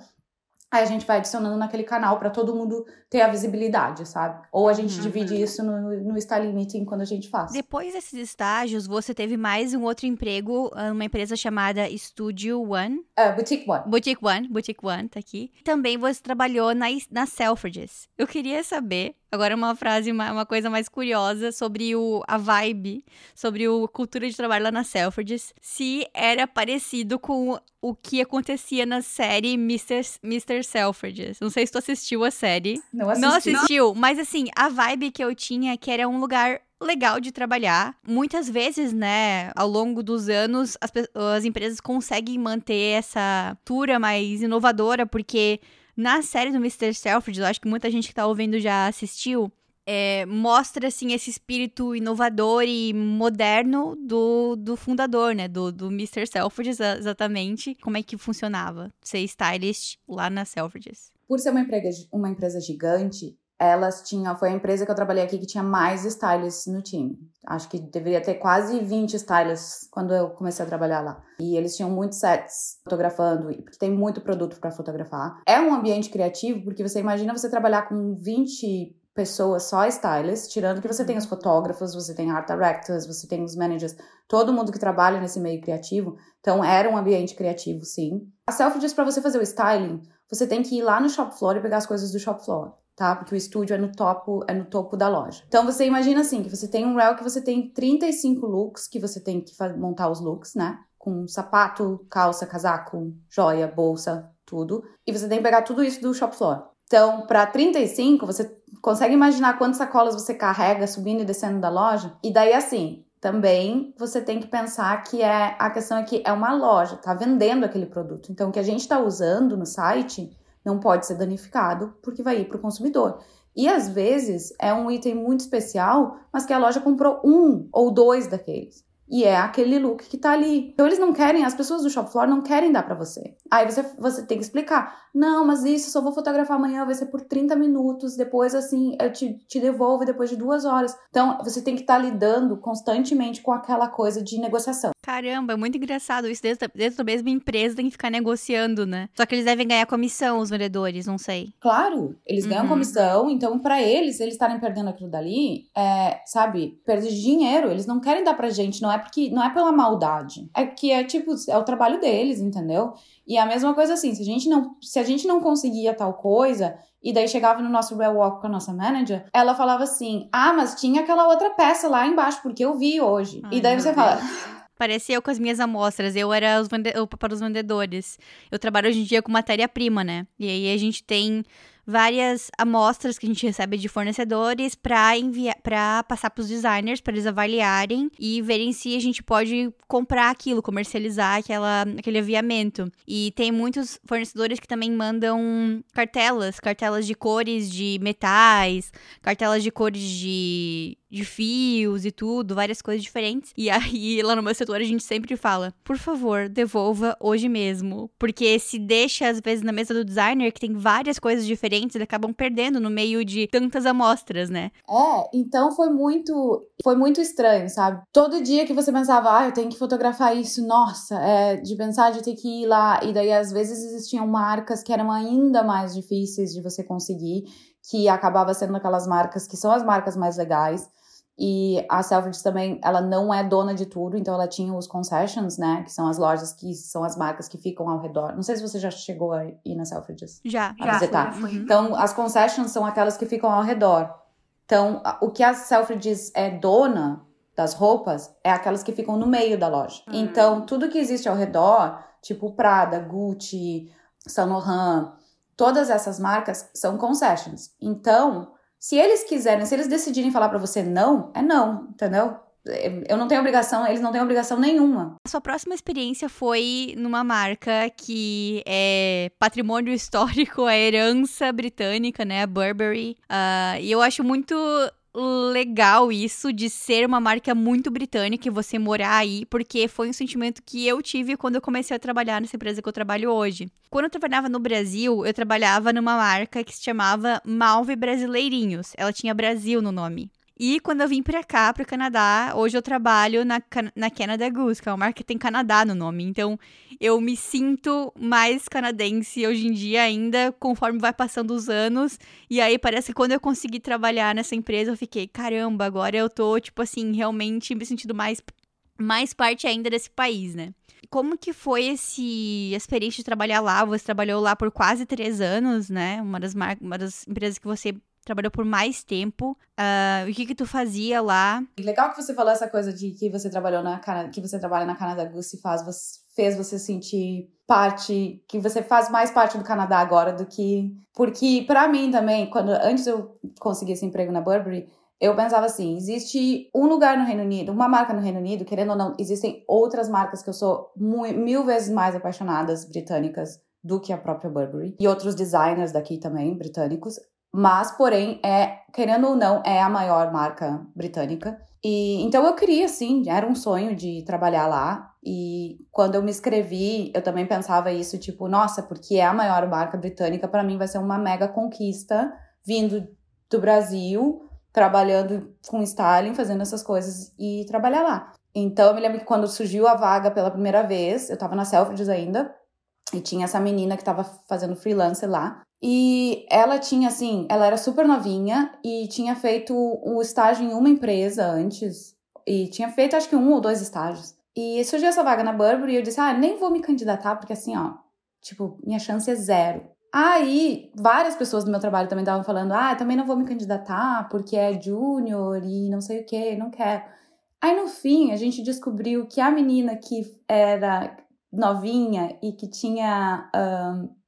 Aí a gente vai adicionando naquele canal para todo mundo ter a visibilidade, sabe? Ou a gente uhum. divide isso no, no styling meeting quando a gente faz. Depois desses estágios, você teve mais um outro emprego numa empresa chamada Studio One. Uh, Boutique One. Boutique One, Boutique One, tá aqui. Também você trabalhou na, na Selfridges. Eu queria saber Agora uma frase, uma, uma, coisa mais curiosa sobre o, a vibe, sobre a cultura de trabalho lá na Selfridges, se era parecido com o que acontecia na série Mr. Mr. Selfridges. Não sei se tu assistiu a série. Não assisti. Não assistiu, mas assim, a vibe que eu tinha é que era um lugar legal de trabalhar. Muitas vezes, né, ao longo dos anos, as, as empresas conseguem manter essa cultura mais inovadora, porque na série do Mr. Selfridge, eu acho que muita gente que tá ouvindo já assistiu, é, mostra assim esse espírito inovador e moderno do, do fundador, né? Do, do Mr. Selfridges, exatamente. Como é que funcionava ser stylist lá na Selfridges? Por ser uma empresa, uma empresa gigante, elas tinham, foi a empresa que eu trabalhei aqui que tinha mais stylists no time. Acho que deveria ter quase 20 stylists quando eu comecei a trabalhar lá. E eles tinham muitos sets fotografando, porque tem muito produto para fotografar. É um ambiente criativo, porque você imagina você trabalhar com 20 pessoas só stylists, tirando que você tem os fotógrafos, você tem art directors, você tem os managers, todo mundo que trabalha nesse meio criativo. Então era um ambiente criativo, sim. A selfie diz para você fazer o styling, você tem que ir lá no shop floor e pegar as coisas do shop floor tá? Porque o estúdio é no topo, é no topo da loja. Então você imagina assim, que você tem um rail que você tem 35 looks, que você tem que montar os looks, né? Com sapato, calça, casaco, joia, bolsa, tudo. E você tem que pegar tudo isso do shop floor. Então, para 35, você consegue imaginar quantas sacolas você carrega subindo e descendo da loja? E daí assim, também você tem que pensar que é a questão é que é uma loja, tá vendendo aquele produto. Então, o que a gente está usando no site não pode ser danificado porque vai ir para o consumidor. E às vezes é um item muito especial, mas que a loja comprou um ou dois daqueles. E é aquele look que tá ali. Então eles não querem, as pessoas do shop floor não querem dar para você. Aí você, você tem que explicar. Não, mas isso só vou fotografar amanhã, vai ser por 30 minutos. Depois, assim, eu te, te devolvo depois de duas horas. Então você tem que estar tá lidando constantemente com aquela coisa de negociação. Caramba, é muito engraçado isso. Dentro, dentro da mesma empresa tem que ficar negociando, né? Só que eles devem ganhar comissão, os vendedores, não sei. Claro, eles ganham uhum. comissão, então para eles, eles estarem perdendo aquilo dali, é, sabe, perda de dinheiro. Eles não querem dar pra gente, não é porque não é pela maldade. É que é tipo, é o trabalho deles, entendeu? E a mesma coisa assim, se a gente não, se a gente não conseguia tal coisa, e daí chegava no nosso real walk com a nossa manager, ela falava assim: "Ah, mas tinha aquela outra peça lá embaixo porque eu vi hoje". Ai, e daí você Deus. fala: Parecia eu com as minhas amostras. Eu era os vende... eu, para os vendedores. Eu trabalho hoje em dia com matéria-prima, né? E aí a gente tem várias amostras que a gente recebe de fornecedores para enviar, para passar para os designers para eles avaliarem e verem se a gente pode comprar aquilo, comercializar aquela, aquele aviamento. E tem muitos fornecedores que também mandam cartelas, cartelas de cores de metais, cartelas de cores de de fios e tudo, várias coisas diferentes. E aí, lá no meu setor, a gente sempre fala: por favor, devolva hoje mesmo. Porque se deixa, às vezes, na mesa do designer, que tem várias coisas diferentes, eles acabam perdendo no meio de tantas amostras, né? É, então foi muito. Foi muito estranho, sabe? Todo dia que você pensava, ah, eu tenho que fotografar isso, nossa, é, de pensar de ter que ir lá. E daí, às vezes, existiam marcas que eram ainda mais difíceis de você conseguir, que acabava sendo aquelas marcas que são as marcas mais legais. E a Selfridges também, ela não é dona de tudo, então ela tinha os concessions, né? Que são as lojas que são as marcas que ficam ao redor. Não sei se você já chegou a ir na Selfridges. Já, a já. Visitar. Então, as concessions são aquelas que ficam ao redor. Então, o que a Selfridges é dona das roupas é aquelas que ficam no meio da loja. Hum. Então, tudo que existe ao redor, tipo Prada, Gucci, Saint Laurent, todas essas marcas são concessions. Então, se eles quiserem, se eles decidirem falar para você não, é não, entendeu? Eu não tenho obrigação, eles não têm obrigação nenhuma. A sua próxima experiência foi numa marca que é patrimônio histórico, a herança britânica, né? A Burberry. Uh, e eu acho muito legal isso de ser uma marca muito britânica e você morar aí, porque foi um sentimento que eu tive quando eu comecei a trabalhar nessa empresa que eu trabalho hoje. Quando eu trabalhava no Brasil, eu trabalhava numa marca que se chamava Malve Brasileirinhos. Ela tinha Brasil no nome. E quando eu vim pra cá, pro Canadá, hoje eu trabalho na, na Canada Goose, que é uma marca que tem Canadá no nome. Então, eu me sinto mais canadense hoje em dia ainda, conforme vai passando os anos. E aí, parece que quando eu consegui trabalhar nessa empresa, eu fiquei, caramba, agora eu tô, tipo assim, realmente me sentindo mais, mais parte ainda desse país, né? Como que foi esse experiência de trabalhar lá? Você trabalhou lá por quase três anos, né? Uma das, uma das empresas que você trabalhou por mais tempo. Uh, o que que tu fazia lá? Legal que você falou essa coisa de que você trabalhou na que você trabalha na Canadá Goose faz você, fez você sentir parte que você faz mais parte do Canadá agora do que porque para mim também quando antes eu consegui esse emprego na Burberry eu pensava assim, existe um lugar no Reino Unido, uma marca no Reino Unido, querendo ou não, existem outras marcas que eu sou mil vezes mais apaixonadas britânicas do que a própria Burberry e outros designers daqui também britânicos mas porém é, querendo ou não, é a maior marca britânica. E então eu queria sim, era um sonho de trabalhar lá. E quando eu me inscrevi, eu também pensava isso, tipo, nossa, porque é a maior marca britânica, para mim vai ser uma mega conquista vindo do Brasil, trabalhando com styling, fazendo essas coisas e trabalhar lá. Então eu me lembro que quando surgiu a vaga pela primeira vez, eu tava na Selfridges ainda, e tinha essa menina que tava fazendo freelance lá. E ela tinha, assim, ela era super novinha e tinha feito um estágio em uma empresa antes. E tinha feito, acho que um ou dois estágios. E surgiu essa vaga na Burberry e eu disse, ah, nem vou me candidatar, porque assim, ó, tipo, minha chance é zero. Aí, várias pessoas do meu trabalho também estavam falando, ah, também não vou me candidatar porque é júnior e não sei o que, não quero. Aí, no fim, a gente descobriu que a menina que era novinha e que tinha um,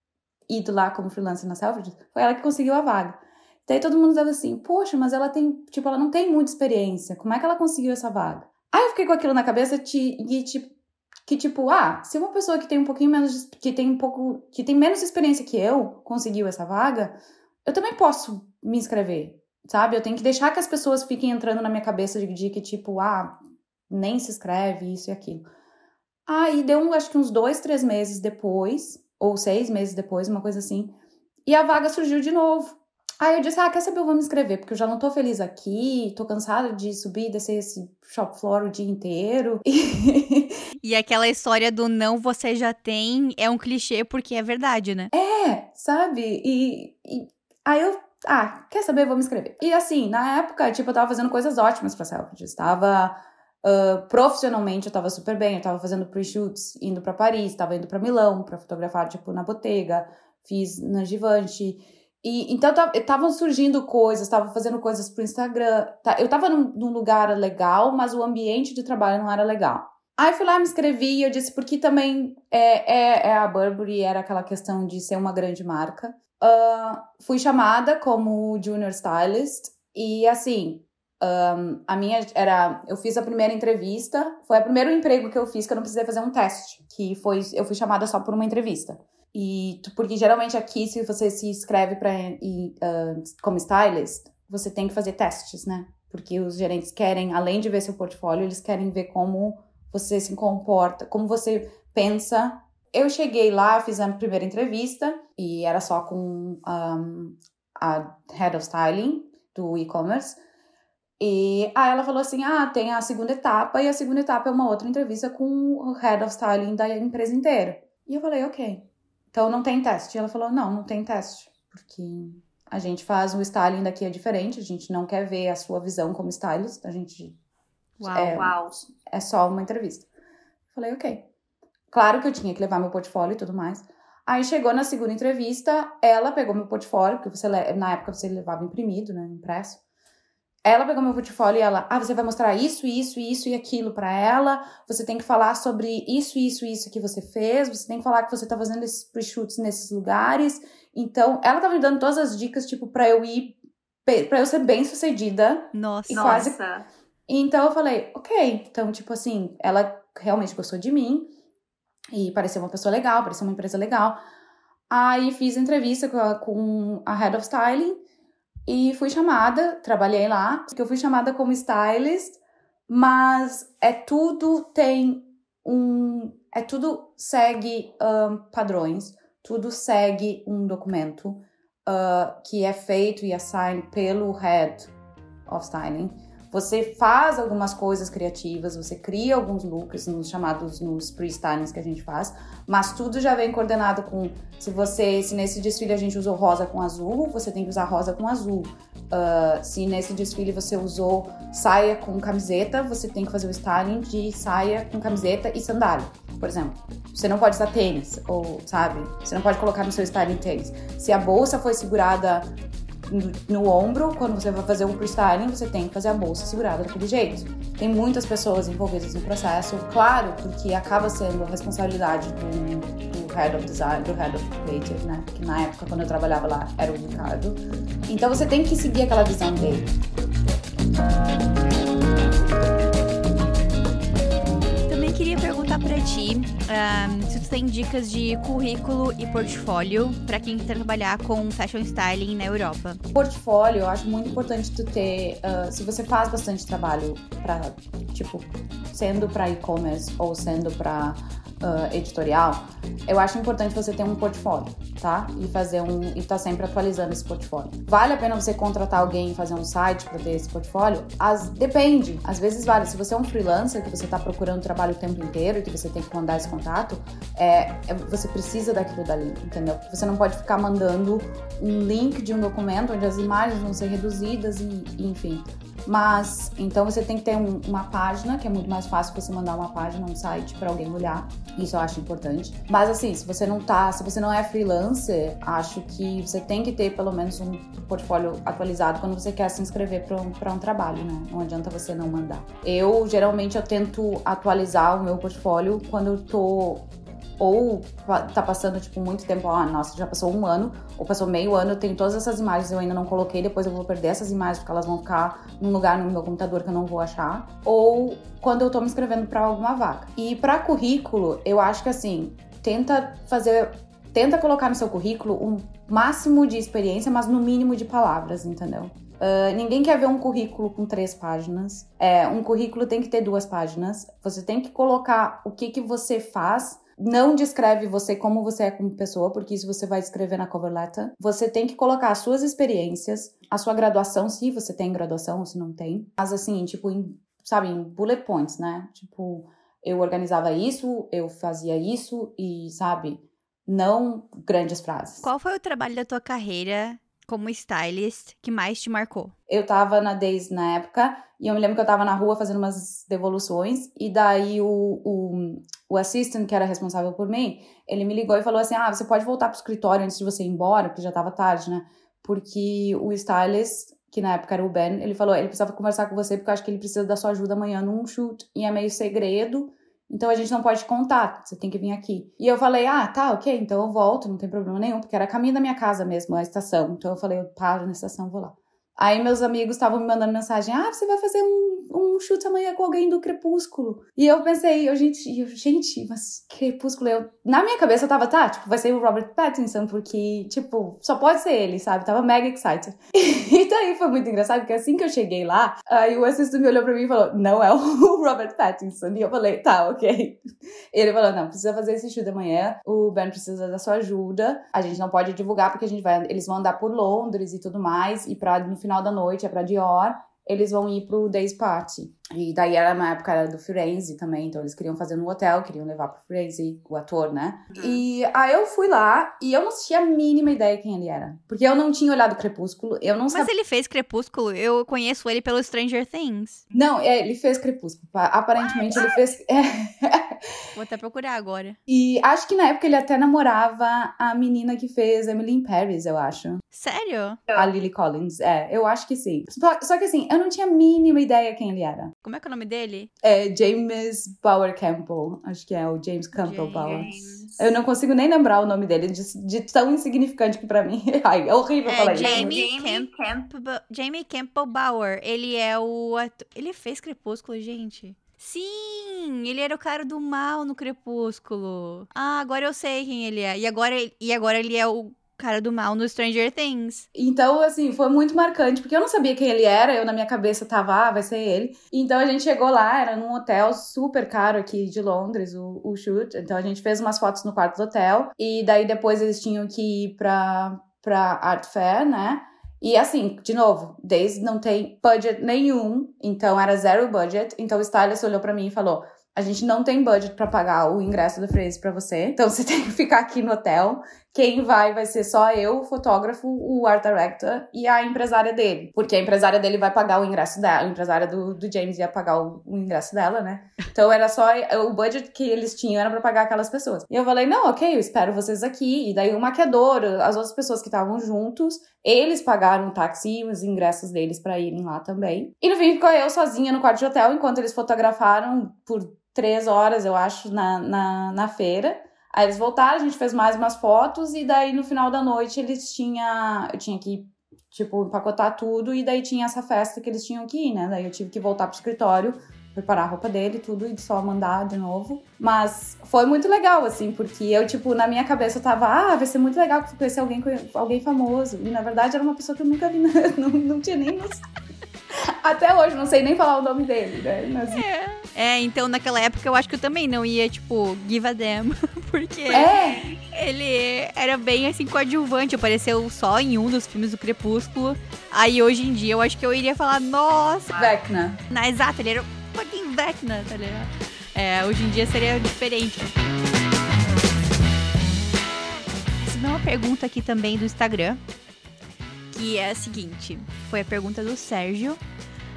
ido lá como freelancer na Selfridges, foi ela que conseguiu a vaga. Daí todo mundo dava assim, poxa, mas ela tem, tipo, ela não tem muita experiência, como é que ela conseguiu essa vaga? Aí eu fiquei com aquilo na cabeça e, tipo, que tipo, ah, se uma pessoa que tem um pouquinho menos, que tem um pouco, que tem menos experiência que eu, conseguiu essa vaga, eu também posso me inscrever, sabe? Eu tenho que deixar que as pessoas fiquem entrando na minha cabeça de, de que tipo, ah, nem se inscreve, isso e aquilo. Aí deu, acho que uns dois, três meses depois, ou seis meses depois, uma coisa assim. E a vaga surgiu de novo. Aí eu disse, ah, quer saber, eu vou me inscrever, porque eu já não tô feliz aqui, tô cansada de subir e descer esse shop floor o dia inteiro. e aquela história do não você já tem é um clichê porque é verdade, né? É, sabe? E, e aí eu, ah, quer saber, eu vou me inscrever. E assim, na época, tipo, eu tava fazendo coisas ótimas pra Selfridges, tava Uh, profissionalmente eu tava super bem, eu tava fazendo pre-shoots, indo para Paris, tava indo para Milão para fotografar, tipo, na Bottega, fiz na Givenchy. E, então estavam surgindo coisas, tava fazendo coisas pro Instagram. Tá, eu tava num, num, lugar legal, mas o ambiente de trabalho não era legal. Aí fui lá, me inscrevi e eu disse, porque também é, é, é a Burberry, era aquela questão de ser uma grande marca. Uh, fui chamada como junior stylist e assim, um, a minha era. Eu fiz a primeira entrevista, foi o primeiro emprego que eu fiz que eu não precisei fazer um teste, que foi. Eu fui chamada só por uma entrevista. E porque geralmente aqui, se você se inscreve para uh, como stylist, você tem que fazer testes, né? Porque os gerentes querem, além de ver seu portfólio, eles querem ver como você se comporta, como você pensa. Eu cheguei lá, fiz a primeira entrevista e era só com um, a head of styling do e-commerce. E aí ela falou assim: ah, tem a segunda etapa, e a segunda etapa é uma outra entrevista com o head of styling da empresa inteira. E eu falei, ok. Então não tem teste. E ela falou: não, não tem teste. Porque a gente faz o styling daqui é diferente, a gente não quer ver a sua visão como stylist, a gente. Uau, é, uau. É só uma entrevista. Falei, ok. Claro que eu tinha que levar meu portfólio e tudo mais. Aí chegou na segunda entrevista, ela pegou meu portfólio, porque você na época você levava imprimido, né, impresso. Ela pegou meu portfólio e ela, ah, você vai mostrar isso, isso, isso e aquilo para ela. Você tem que falar sobre isso, isso, isso que você fez. Você tem que falar que você tá fazendo esses pre-shoots nesses lugares. Então, ela tava me dando todas as dicas, tipo, para eu ir, para eu ser bem sucedida. Nossa. E quase... Nossa. Então eu falei, ok. Então, tipo assim, ela realmente gostou de mim e pareceu uma pessoa legal, pareceu uma empresa legal. Aí fiz entrevista com a, com a Head of Styling e fui chamada, trabalhei lá, porque eu fui chamada como stylist, mas é tudo tem um. É tudo segue um, padrões, tudo segue um documento uh, que é feito e assigned pelo head of styling. Você faz algumas coisas criativas, você cria alguns looks nos chamados nos pre-stylings que a gente faz, mas tudo já vem coordenado com se você, se nesse desfile a gente usou rosa com azul, você tem que usar rosa com azul. Uh, se nesse desfile você usou saia com camiseta, você tem que fazer o styling de saia com camiseta e sandália, por exemplo. Você não pode usar tênis, ou sabe? Você não pode colocar no seu styling tênis. Se a bolsa foi segurada no, ombro, quando você vai fazer um freestyling, você tem que fazer a bolsa segurada daquele jeito. Tem muitas pessoas envolvidas no processo, claro, porque acaba sendo a responsabilidade do, do head of design, do head of creative, né? Que na época, quando eu trabalhava lá, era o Ricardo. Então você tem que seguir aquela visão dele. Queria perguntar para ti um, se tu tem dicas de currículo e portfólio para quem quer trabalhar com fashion styling na Europa. Portfólio, eu acho muito importante tu ter, uh, se você faz bastante trabalho para, tipo, sendo para e-commerce ou sendo para uh, editorial, eu acho importante você ter um portfólio, tá? E fazer um e tá sempre atualizando esse portfólio. Vale a pena você contratar alguém e fazer um site para ter esse portfólio? As, depende. Às vezes vale. Se você é um freelancer que você está procurando trabalho o tempo inteiro e que você tem que mandar esse contato, é, é, você precisa daquilo dali, entendeu? Você não pode ficar mandando um link de um documento onde as imagens vão ser reduzidas e, e enfim. Mas então você tem que ter um, uma página, que é muito mais fácil você mandar uma página, um site para alguém olhar. Isso eu acho importante. Mas assim, se você não tá, se você não é freelancer, acho que você tem que ter pelo menos um portfólio atualizado quando você quer se inscrever para um, um trabalho, né? Não adianta você não mandar. Eu geralmente eu tento atualizar o meu portfólio quando eu tô ou tá passando, tipo, muito tempo, ah, nossa, já passou um ano, ou passou meio ano, eu tenho todas essas imagens, eu ainda não coloquei, depois eu vou perder essas imagens, porque elas vão ficar num lugar no meu computador que eu não vou achar, ou quando eu tô me inscrevendo para alguma vaga. E para currículo, eu acho que assim, tenta fazer, tenta colocar no seu currículo um máximo de experiência, mas no mínimo de palavras, entendeu? Uh, ninguém quer ver um currículo com três páginas. É, um currículo tem que ter duas páginas. Você tem que colocar o que, que você faz não descreve você como você é como pessoa, porque isso você vai escrever na cover letter. Você tem que colocar as suas experiências, a sua graduação, se você tem graduação ou se não tem. Mas assim, tipo, em, sabe, em bullet points, né? Tipo, eu organizava isso, eu fazia isso e, sabe, não grandes frases. Qual foi o trabalho da tua carreira como stylist que mais te marcou? Eu tava na Days na época e eu me lembro que eu tava na rua fazendo umas devoluções e daí o, o, o assistant que era responsável por mim, ele me ligou e falou assim, ah, você pode voltar pro escritório antes de você ir embora, porque já tava tarde, né? Porque o stylist, que na época era o Ben, ele falou, ele precisava conversar com você porque eu acho que ele precisa da sua ajuda amanhã num shoot e é meio segredo Então a gente não pode contar, você tem que vir aqui. E eu falei, ah, tá, ok, então eu volto, não tem problema nenhum, porque era caminho da minha casa mesmo, a estação. Então eu falei, eu paro na estação, vou lá. Aí meus amigos estavam me mandando mensagem: Ah, você vai fazer um, um chute amanhã com alguém do Crepúsculo. E eu pensei, eu, gente, eu, gente, mas Crepúsculo, eu. Na minha cabeça eu tava, tá, tipo, vai ser o Robert Pattinson, porque, tipo, só pode ser ele, sabe? Tava mega excited. e daí foi muito engraçado, porque assim que eu cheguei lá, aí o assistente me olhou pra mim e falou: Não é o Robert Pattinson. E eu falei, tá, ok. Ele falou: Não, precisa fazer esse chute amanhã. O Ben precisa da sua ajuda. A gente não pode divulgar porque a gente vai. Eles vão andar por Londres e tudo mais. E pra no final da noite é pra Dior, eles vão ir pro Days Party. E daí era uma época era do Firenze também, então eles queriam fazer no hotel, queriam levar pro Firenze o ator, né? Uhum. E aí eu fui lá e eu não tinha a mínima ideia quem ele era. Porque eu não tinha olhado Crepúsculo, eu não Mas ele fez Crepúsculo, eu conheço ele pelo Stranger Things. Não, é, ele fez Crepúsculo. Aparentemente What? ele fez. Vou até procurar agora. E acho que na época ele até namorava a menina que fez Emily in Paris, eu acho. Sério? A Lily Collins, é, eu acho que sim. Só, só que assim, eu não tinha a mínima ideia quem ele era. Como é que é o nome dele? É James Bauer Campbell. Acho que é o James Campbell James. Bauer. Eu não consigo nem lembrar o nome dele, de, de tão insignificante que pra mim. Ai, é horrível é, falar Jamie isso. Camp Campbell, Jamie Campbell Bauer. Ele é o. Ele fez Crepúsculo, gente. Sim, ele era o cara do mal no Crepúsculo. Ah, agora eu sei quem ele é. E agora, e agora ele é o cara do mal no Stranger Things. Então, assim, foi muito marcante, porque eu não sabia quem ele era, eu na minha cabeça tava, ah, vai ser ele. Então a gente chegou lá, era num hotel super caro aqui de Londres, o, o shoot. Então a gente fez umas fotos no quarto do hotel, e daí depois eles tinham que ir pra, pra Art Fair, né? E assim, de novo, desde não tem budget nenhum, então era zero budget. Então o stylist olhou para mim e falou: a gente não tem budget para pagar o ingresso do Freeze para você, então você tem que ficar aqui no hotel. Quem vai vai ser só eu, o fotógrafo, o art director e a empresária dele. Porque a empresária dele vai pagar o ingresso dela, a empresária do, do James ia pagar o, o ingresso dela, né? Então era só o budget que eles tinham era para pagar aquelas pessoas. E eu falei: "Não, OK, eu espero vocês aqui". E daí o maquiador, as outras pessoas que estavam juntos, eles pagaram o táxi e os ingressos deles para irem lá também. E no fim ficou eu sozinha no quarto de hotel enquanto eles fotografaram por três horas, eu acho, na, na, na feira. Aí eles voltaram, a gente fez mais umas fotos, e daí no final da noite eles tinham. Eu tinha que, tipo, empacotar tudo, e daí tinha essa festa que eles tinham que ir, né? Daí eu tive que voltar pro escritório, preparar a roupa dele tudo, e só mandar de novo. Mas foi muito legal, assim, porque eu, tipo, na minha cabeça eu tava, ah, vai ser muito legal conhecer alguém, alguém famoso. E na verdade era uma pessoa que eu nunca vi, não, não tinha nem noção. Até hoje, não sei nem falar o nome dele, né? Mas... É. é, então naquela época eu acho que eu também não ia, tipo, give a damn. Porque é. ele era bem assim coadjuvante, apareceu só em um dos filmes do Crepúsculo. Aí hoje em dia eu acho que eu iria falar, nossa. Vecna. Na, exato, ele era fucking Vecna, tá ligado? É, hoje em dia seria diferente. Recebi uma pergunta aqui também do Instagram que é a seguinte: foi a pergunta do Sérgio.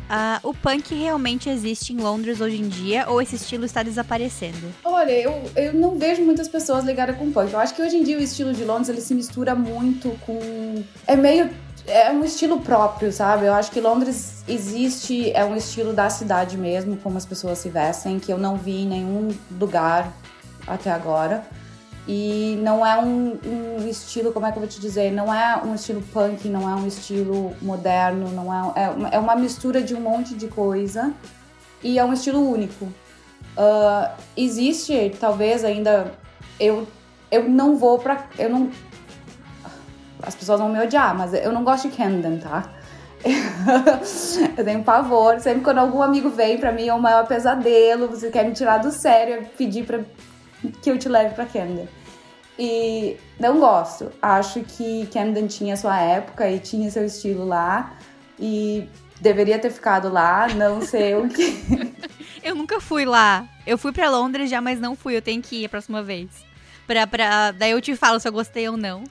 Uh, o punk realmente existe em Londres hoje em dia ou esse estilo está desaparecendo? Olha, eu, eu não vejo muitas pessoas ligadas com punk. Eu acho que hoje em dia o estilo de Londres ele se mistura muito com. É meio. É um estilo próprio, sabe? Eu acho que Londres existe, é um estilo da cidade mesmo, como as pessoas se vestem, que eu não vi em nenhum lugar até agora. E não é um, um, estilo, como é que eu vou te dizer? Não é um estilo punk, não é um estilo moderno, não é, é, uma, é uma mistura de um monte de coisa e é um estilo único. Uh, existe, talvez ainda. Eu, eu não vou pra. Eu não. As pessoas vão me odiar, mas eu não gosto de Camden, tá? eu tenho pavor. Sempre quando algum amigo vem pra mim é o maior pesadelo. Você quer me tirar do sério, pedir pra que eu te leve pra Camden. E não gosto. Acho que Camden tinha sua época e tinha seu estilo lá. E deveria ter ficado lá, não sei o que. eu nunca fui lá. Eu fui para Londres já, mas não fui. Eu tenho que ir a próxima vez. Pra, pra... Daí eu te falo se eu gostei ou não.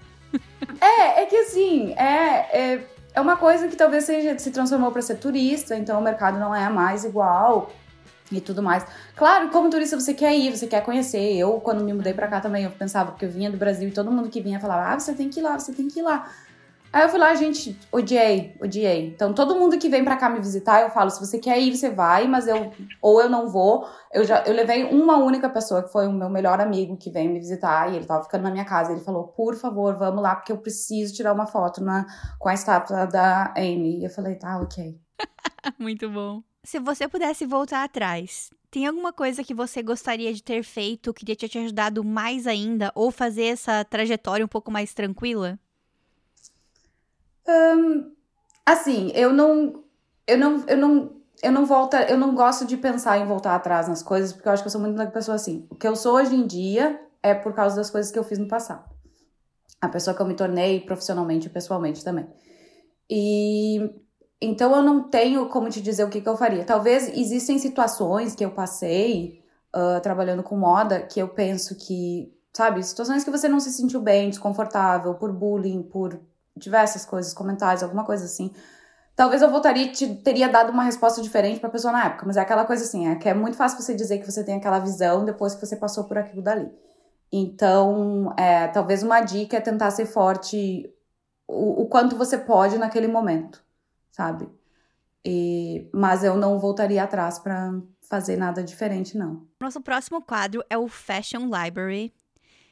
é, é que assim, é, é, é uma coisa que talvez seja, se transformou para ser turista, então o mercado não é mais igual e tudo mais. Claro, como turista você quer ir, você quer conhecer. Eu, quando me mudei pra cá também, eu pensava que eu vinha do Brasil e todo mundo que vinha falava, ah, você tem que ir lá, você tem que ir lá. Aí eu fui lá, gente, odiei, odiei. Então todo mundo que vem para cá me visitar, eu falo, se você quer ir, você vai, mas eu ou eu não vou. Eu já eu levei uma única pessoa que foi o meu melhor amigo que veio me visitar e ele tava ficando na minha casa, ele falou: "Por favor, vamos lá porque eu preciso tirar uma foto na com a estátua da Amy". E eu falei: "Tá, OK". Muito bom. Se você pudesse voltar atrás, tem alguma coisa que você gostaria de ter feito, que teria te ajudado mais ainda, ou fazer essa trajetória um pouco mais tranquila? Um, assim, eu não, eu não, eu não, eu não volto, eu não gosto de pensar em voltar atrás nas coisas, porque eu acho que eu sou muito uma pessoa assim. O que eu sou hoje em dia é por causa das coisas que eu fiz no passado. A pessoa que eu me tornei profissionalmente e pessoalmente também. E então eu não tenho como te dizer o que, que eu faria. Talvez existem situações que eu passei uh, trabalhando com moda que eu penso que, sabe, situações que você não se sentiu bem, desconfortável, por bullying, por diversas coisas, comentários, alguma coisa assim. Talvez eu voltaria te, teria dado uma resposta diferente pra pessoa na época, mas é aquela coisa assim, é que é muito fácil você dizer que você tem aquela visão depois que você passou por aquilo dali. Então, é, talvez uma dica é tentar ser forte o, o quanto você pode naquele momento, sabe? E, mas eu não voltaria atrás para fazer nada diferente, não. Nosso próximo quadro é o Fashion Library,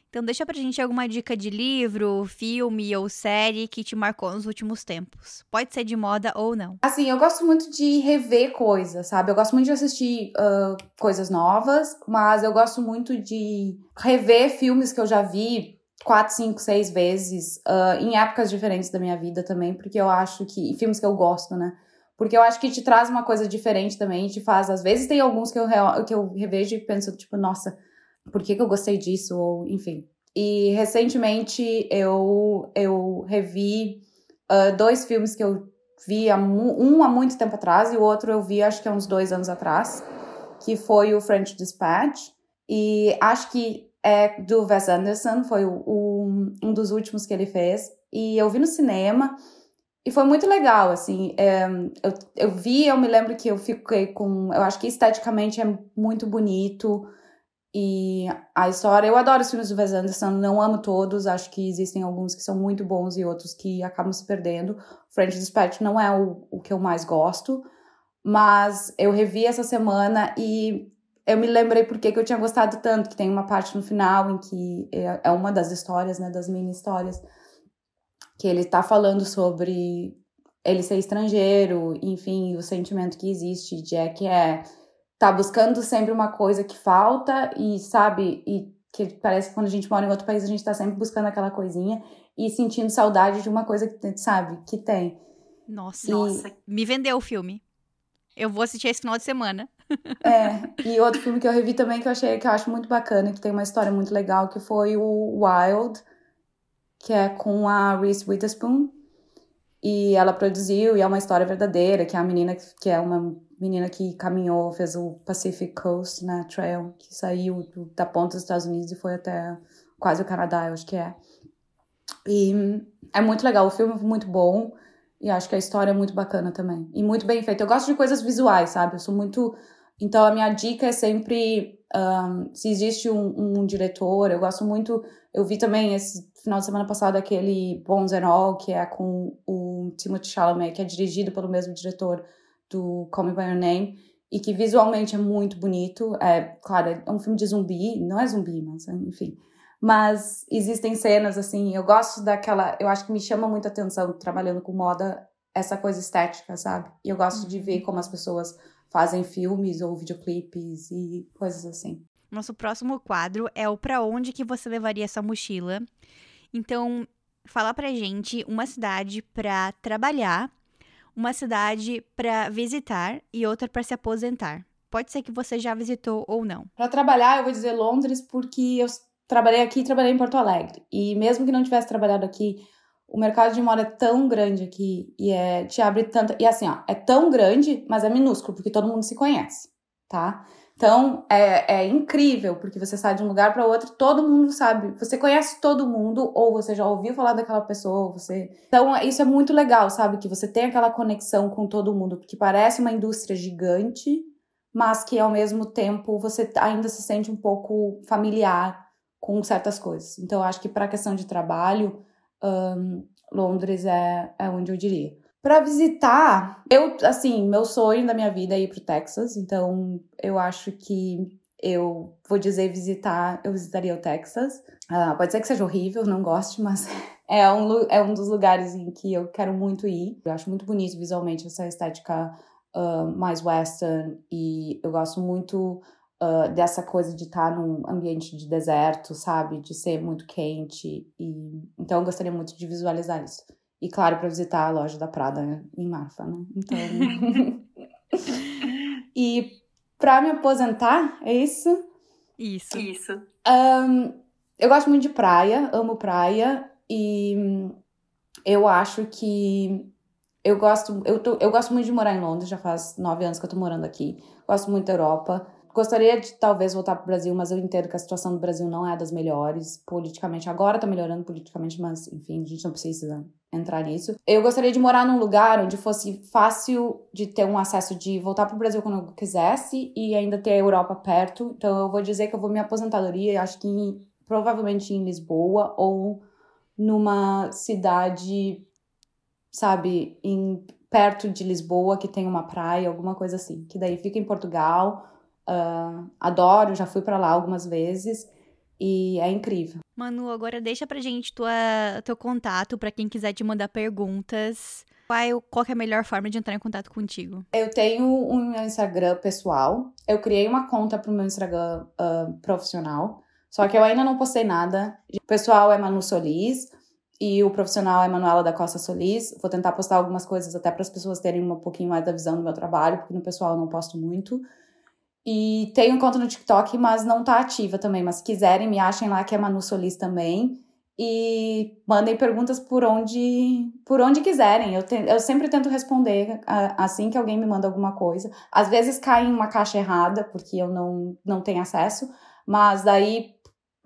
então deixa pra gente alguma dica de livro, filme ou série que te marcou nos últimos tempos. Pode ser de moda ou não. Assim, eu gosto muito de rever coisas, sabe? Eu gosto muito de assistir uh, coisas novas, mas eu gosto muito de rever filmes que eu já vi quatro, cinco, seis vezes uh, em épocas diferentes da minha vida também, porque eu acho que. Filmes que eu gosto, né? Porque eu acho que te traz uma coisa diferente também, te faz. Às vezes tem alguns que eu, que eu revejo e penso, tipo, nossa por que, que eu gostei disso, ou enfim. E recentemente eu, eu revi uh, dois filmes que eu vi, há, um há muito tempo atrás e o outro eu vi acho que há uns dois anos atrás, que foi o French Dispatch. E acho que é do Wes Anderson, foi o, um dos últimos que ele fez. E eu vi no cinema e foi muito legal, assim. É, eu, eu vi, eu me lembro que eu fiquei com. Eu acho que esteticamente é muito bonito. E a história, eu adoro os filmes do Wes Anderson, não amo todos, acho que existem alguns que são muito bons e outros que acabam se perdendo. French Dispatch não é o, o que eu mais gosto, mas eu revi essa semana e eu me lembrei porque que eu tinha gostado tanto, que tem uma parte no final em que é, é uma das histórias, né, das mini histórias, que ele tá falando sobre ele ser estrangeiro, enfim, o sentimento que existe de é que é tá buscando sempre uma coisa que falta e sabe e que parece que quando a gente mora em outro país a gente tá sempre buscando aquela coisinha e sentindo saudade de uma coisa que sabe que tem. Nossa, e... nossa, me vendeu o filme. Eu vou assistir esse final de semana. É, e outro filme que eu revi também que eu achei que eu acho muito bacana, que tem uma história muito legal, que foi o Wild, que é com a Reese Witherspoon. E ela produziu, e é uma história verdadeira, que é a menina que é uma menina que caminhou, fez o Pacific Coast né, Trail, que saiu do, da ponta dos Estados Unidos e foi até quase o Canadá, eu acho que é. E é muito legal, o filme é muito bom e acho que a história é muito bacana também. E muito bem feita. Eu gosto de coisas visuais, sabe? Eu sou muito. Então a minha dica é sempre um, se existe um, um, diretor, eu gosto muito. Eu vi também esse final de semana passado aquele Bones and All, que é com o Timothy Chalamet, que é dirigido pelo mesmo diretor do Call Me By Your Name, e que visualmente é muito bonito. É, claro, é um filme de zumbi, não é zumbi, mas enfim. Mas existem cenas, assim, eu gosto daquela. Eu acho que me chama muita atenção trabalhando com moda essa coisa estética, sabe? E eu gosto uhum. de ver como as pessoas fazem filmes ou videoclipes e coisas assim. Nosso próximo quadro é o Pra Onde que você levaria essa mochila. Então, fala pra gente uma cidade pra trabalhar uma cidade para visitar e outra para se aposentar. Pode ser que você já visitou ou não. Para trabalhar, eu vou dizer Londres porque eu trabalhei aqui e trabalhei em Porto Alegre. E mesmo que não tivesse trabalhado aqui, o mercado de moda é tão grande aqui e é, te abre tanta. E assim, ó, é tão grande, mas é minúsculo, porque todo mundo se conhece, tá? Então, é, é incrível, porque você sai de um lugar para outro, todo mundo sabe, você conhece todo mundo, ou você já ouviu falar daquela pessoa, você. Então, isso é muito legal, sabe? Que você tem aquela conexão com todo mundo, porque parece uma indústria gigante, mas que ao mesmo tempo você ainda se sente um pouco familiar com certas coisas. Então, eu acho que para a questão de trabalho, um, Londres é, é onde eu diria. Para visitar, eu, assim, meu sonho da minha vida é ir pro Texas, então eu acho que eu vou dizer visitar, eu visitaria o Texas. Uh, pode ser que seja horrível, não goste, mas é um, é um dos lugares em que eu quero muito ir. Eu acho muito bonito visualmente essa estética uh, mais western e eu gosto muito uh, dessa coisa de estar num ambiente de deserto, sabe? De ser muito quente. E então eu gostaria muito de visualizar isso. E claro, para visitar a loja da Prada em Marfa, né? Então. e para me aposentar, é isso? Isso. Isso. Um, eu gosto muito de praia, amo praia e eu acho que eu gosto, eu, tô, eu gosto muito de morar em Londres, já faz nove anos que eu tô morando aqui. Gosto muito da Europa. Gostaria de talvez voltar pro Brasil, mas eu entendo que a situação do Brasil não é das melhores politicamente. Agora tá melhorando politicamente, mas enfim, a gente não precisa entrar nisso. Eu gostaria de morar num lugar onde fosse fácil de ter um acesso de voltar pro Brasil quando eu quisesse e ainda ter a Europa perto. Então eu vou dizer que eu vou me aposentadoria, acho que provavelmente em Lisboa ou numa cidade sabe, em perto de Lisboa, que tem uma praia, alguma coisa assim. Que daí fica em Portugal. Uh, adoro, já fui para lá algumas vezes e é incrível. Manu, agora deixa pra gente tua, teu contato para quem quiser te mandar perguntas. Qual, qual é a melhor forma de entrar em contato contigo? Eu tenho um Instagram pessoal. Eu criei uma conta pro meu Instagram uh, profissional. Só que eu ainda não postei nada. O pessoal é Manu Solis e o profissional é Manuela da Costa Solis. Vou tentar postar algumas coisas até para as pessoas terem um pouquinho mais da visão do meu trabalho, porque no pessoal eu não posto muito. E tenho conta no TikTok, mas não tá ativa também. Mas se quiserem, me achem lá que é Manu Solis também. E mandem perguntas por onde por onde quiserem. Eu, te, eu sempre tento responder assim que alguém me manda alguma coisa. Às vezes cai em uma caixa errada, porque eu não, não tenho acesso. Mas daí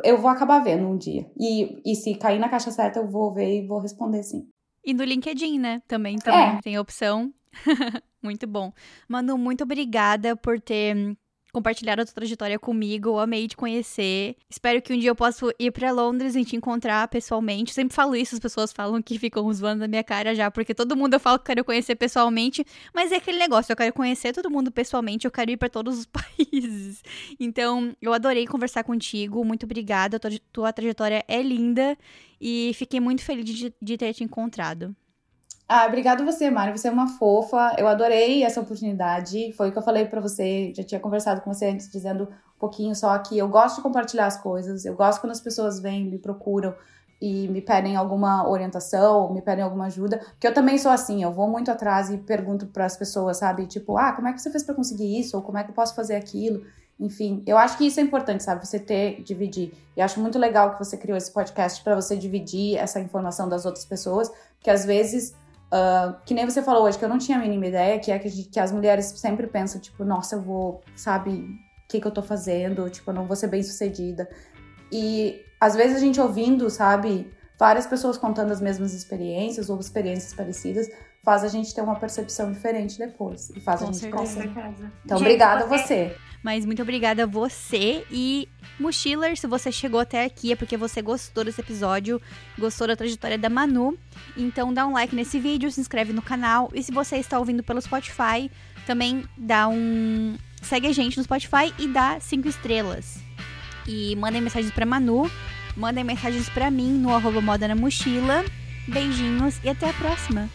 eu vou acabar vendo um dia. E, e se cair na caixa certa, eu vou ver e vou responder sim. E no LinkedIn, né? Também, também é. tem a opção. muito bom. Manu, muito obrigada por ter compartilhar a tua trajetória comigo. Eu amei te conhecer. Espero que um dia eu possa ir para Londres e te encontrar pessoalmente. Sempre falo isso, as pessoas falam que ficam zoando na minha cara já, porque todo mundo eu falo que quero conhecer pessoalmente, mas é aquele negócio, eu quero conhecer todo mundo pessoalmente, eu quero ir para todos os países. Então, eu adorei conversar contigo. Muito obrigada. Tua, tua trajetória é linda e fiquei muito feliz de, de ter te encontrado. Ah, obrigado você, Mari. Você é uma fofa. Eu adorei essa oportunidade. Foi o que eu falei para você. Já tinha conversado com você antes, dizendo um pouquinho só que eu gosto de compartilhar as coisas. Eu gosto quando as pessoas vêm, me procuram e me pedem alguma orientação, me pedem alguma ajuda. Porque eu também sou assim. Eu vou muito atrás e pergunto para as pessoas, sabe? Tipo, ah, como é que você fez para conseguir isso? Ou como é que eu posso fazer aquilo? Enfim, eu acho que isso é importante, sabe? Você ter, dividir. E acho muito legal que você criou esse podcast para você dividir essa informação das outras pessoas, porque às vezes Uh, que nem você falou hoje, que eu não tinha a mínima ideia, que é que, que as mulheres sempre pensam, tipo, nossa, eu vou, sabe, o que, que eu tô fazendo, tipo, eu não vou ser bem sucedida. E às vezes a gente ouvindo, sabe, várias pessoas contando as mesmas experiências ou experiências parecidas, faz a gente ter uma percepção diferente depois. E faz Com a gente certeza. crescer. Então, gente, obrigada você... a você. Mas muito obrigada a você e Mochiler, se você chegou até aqui é porque você gostou desse episódio, gostou da trajetória da Manu. Então dá um like nesse vídeo, se inscreve no canal e se você está ouvindo pelo Spotify, também dá um segue a gente no Spotify e dá cinco estrelas. E mandem mensagens para Manu, mandem mensagens para mim no arroba Moda na Mochila. Beijinhos e até a próxima!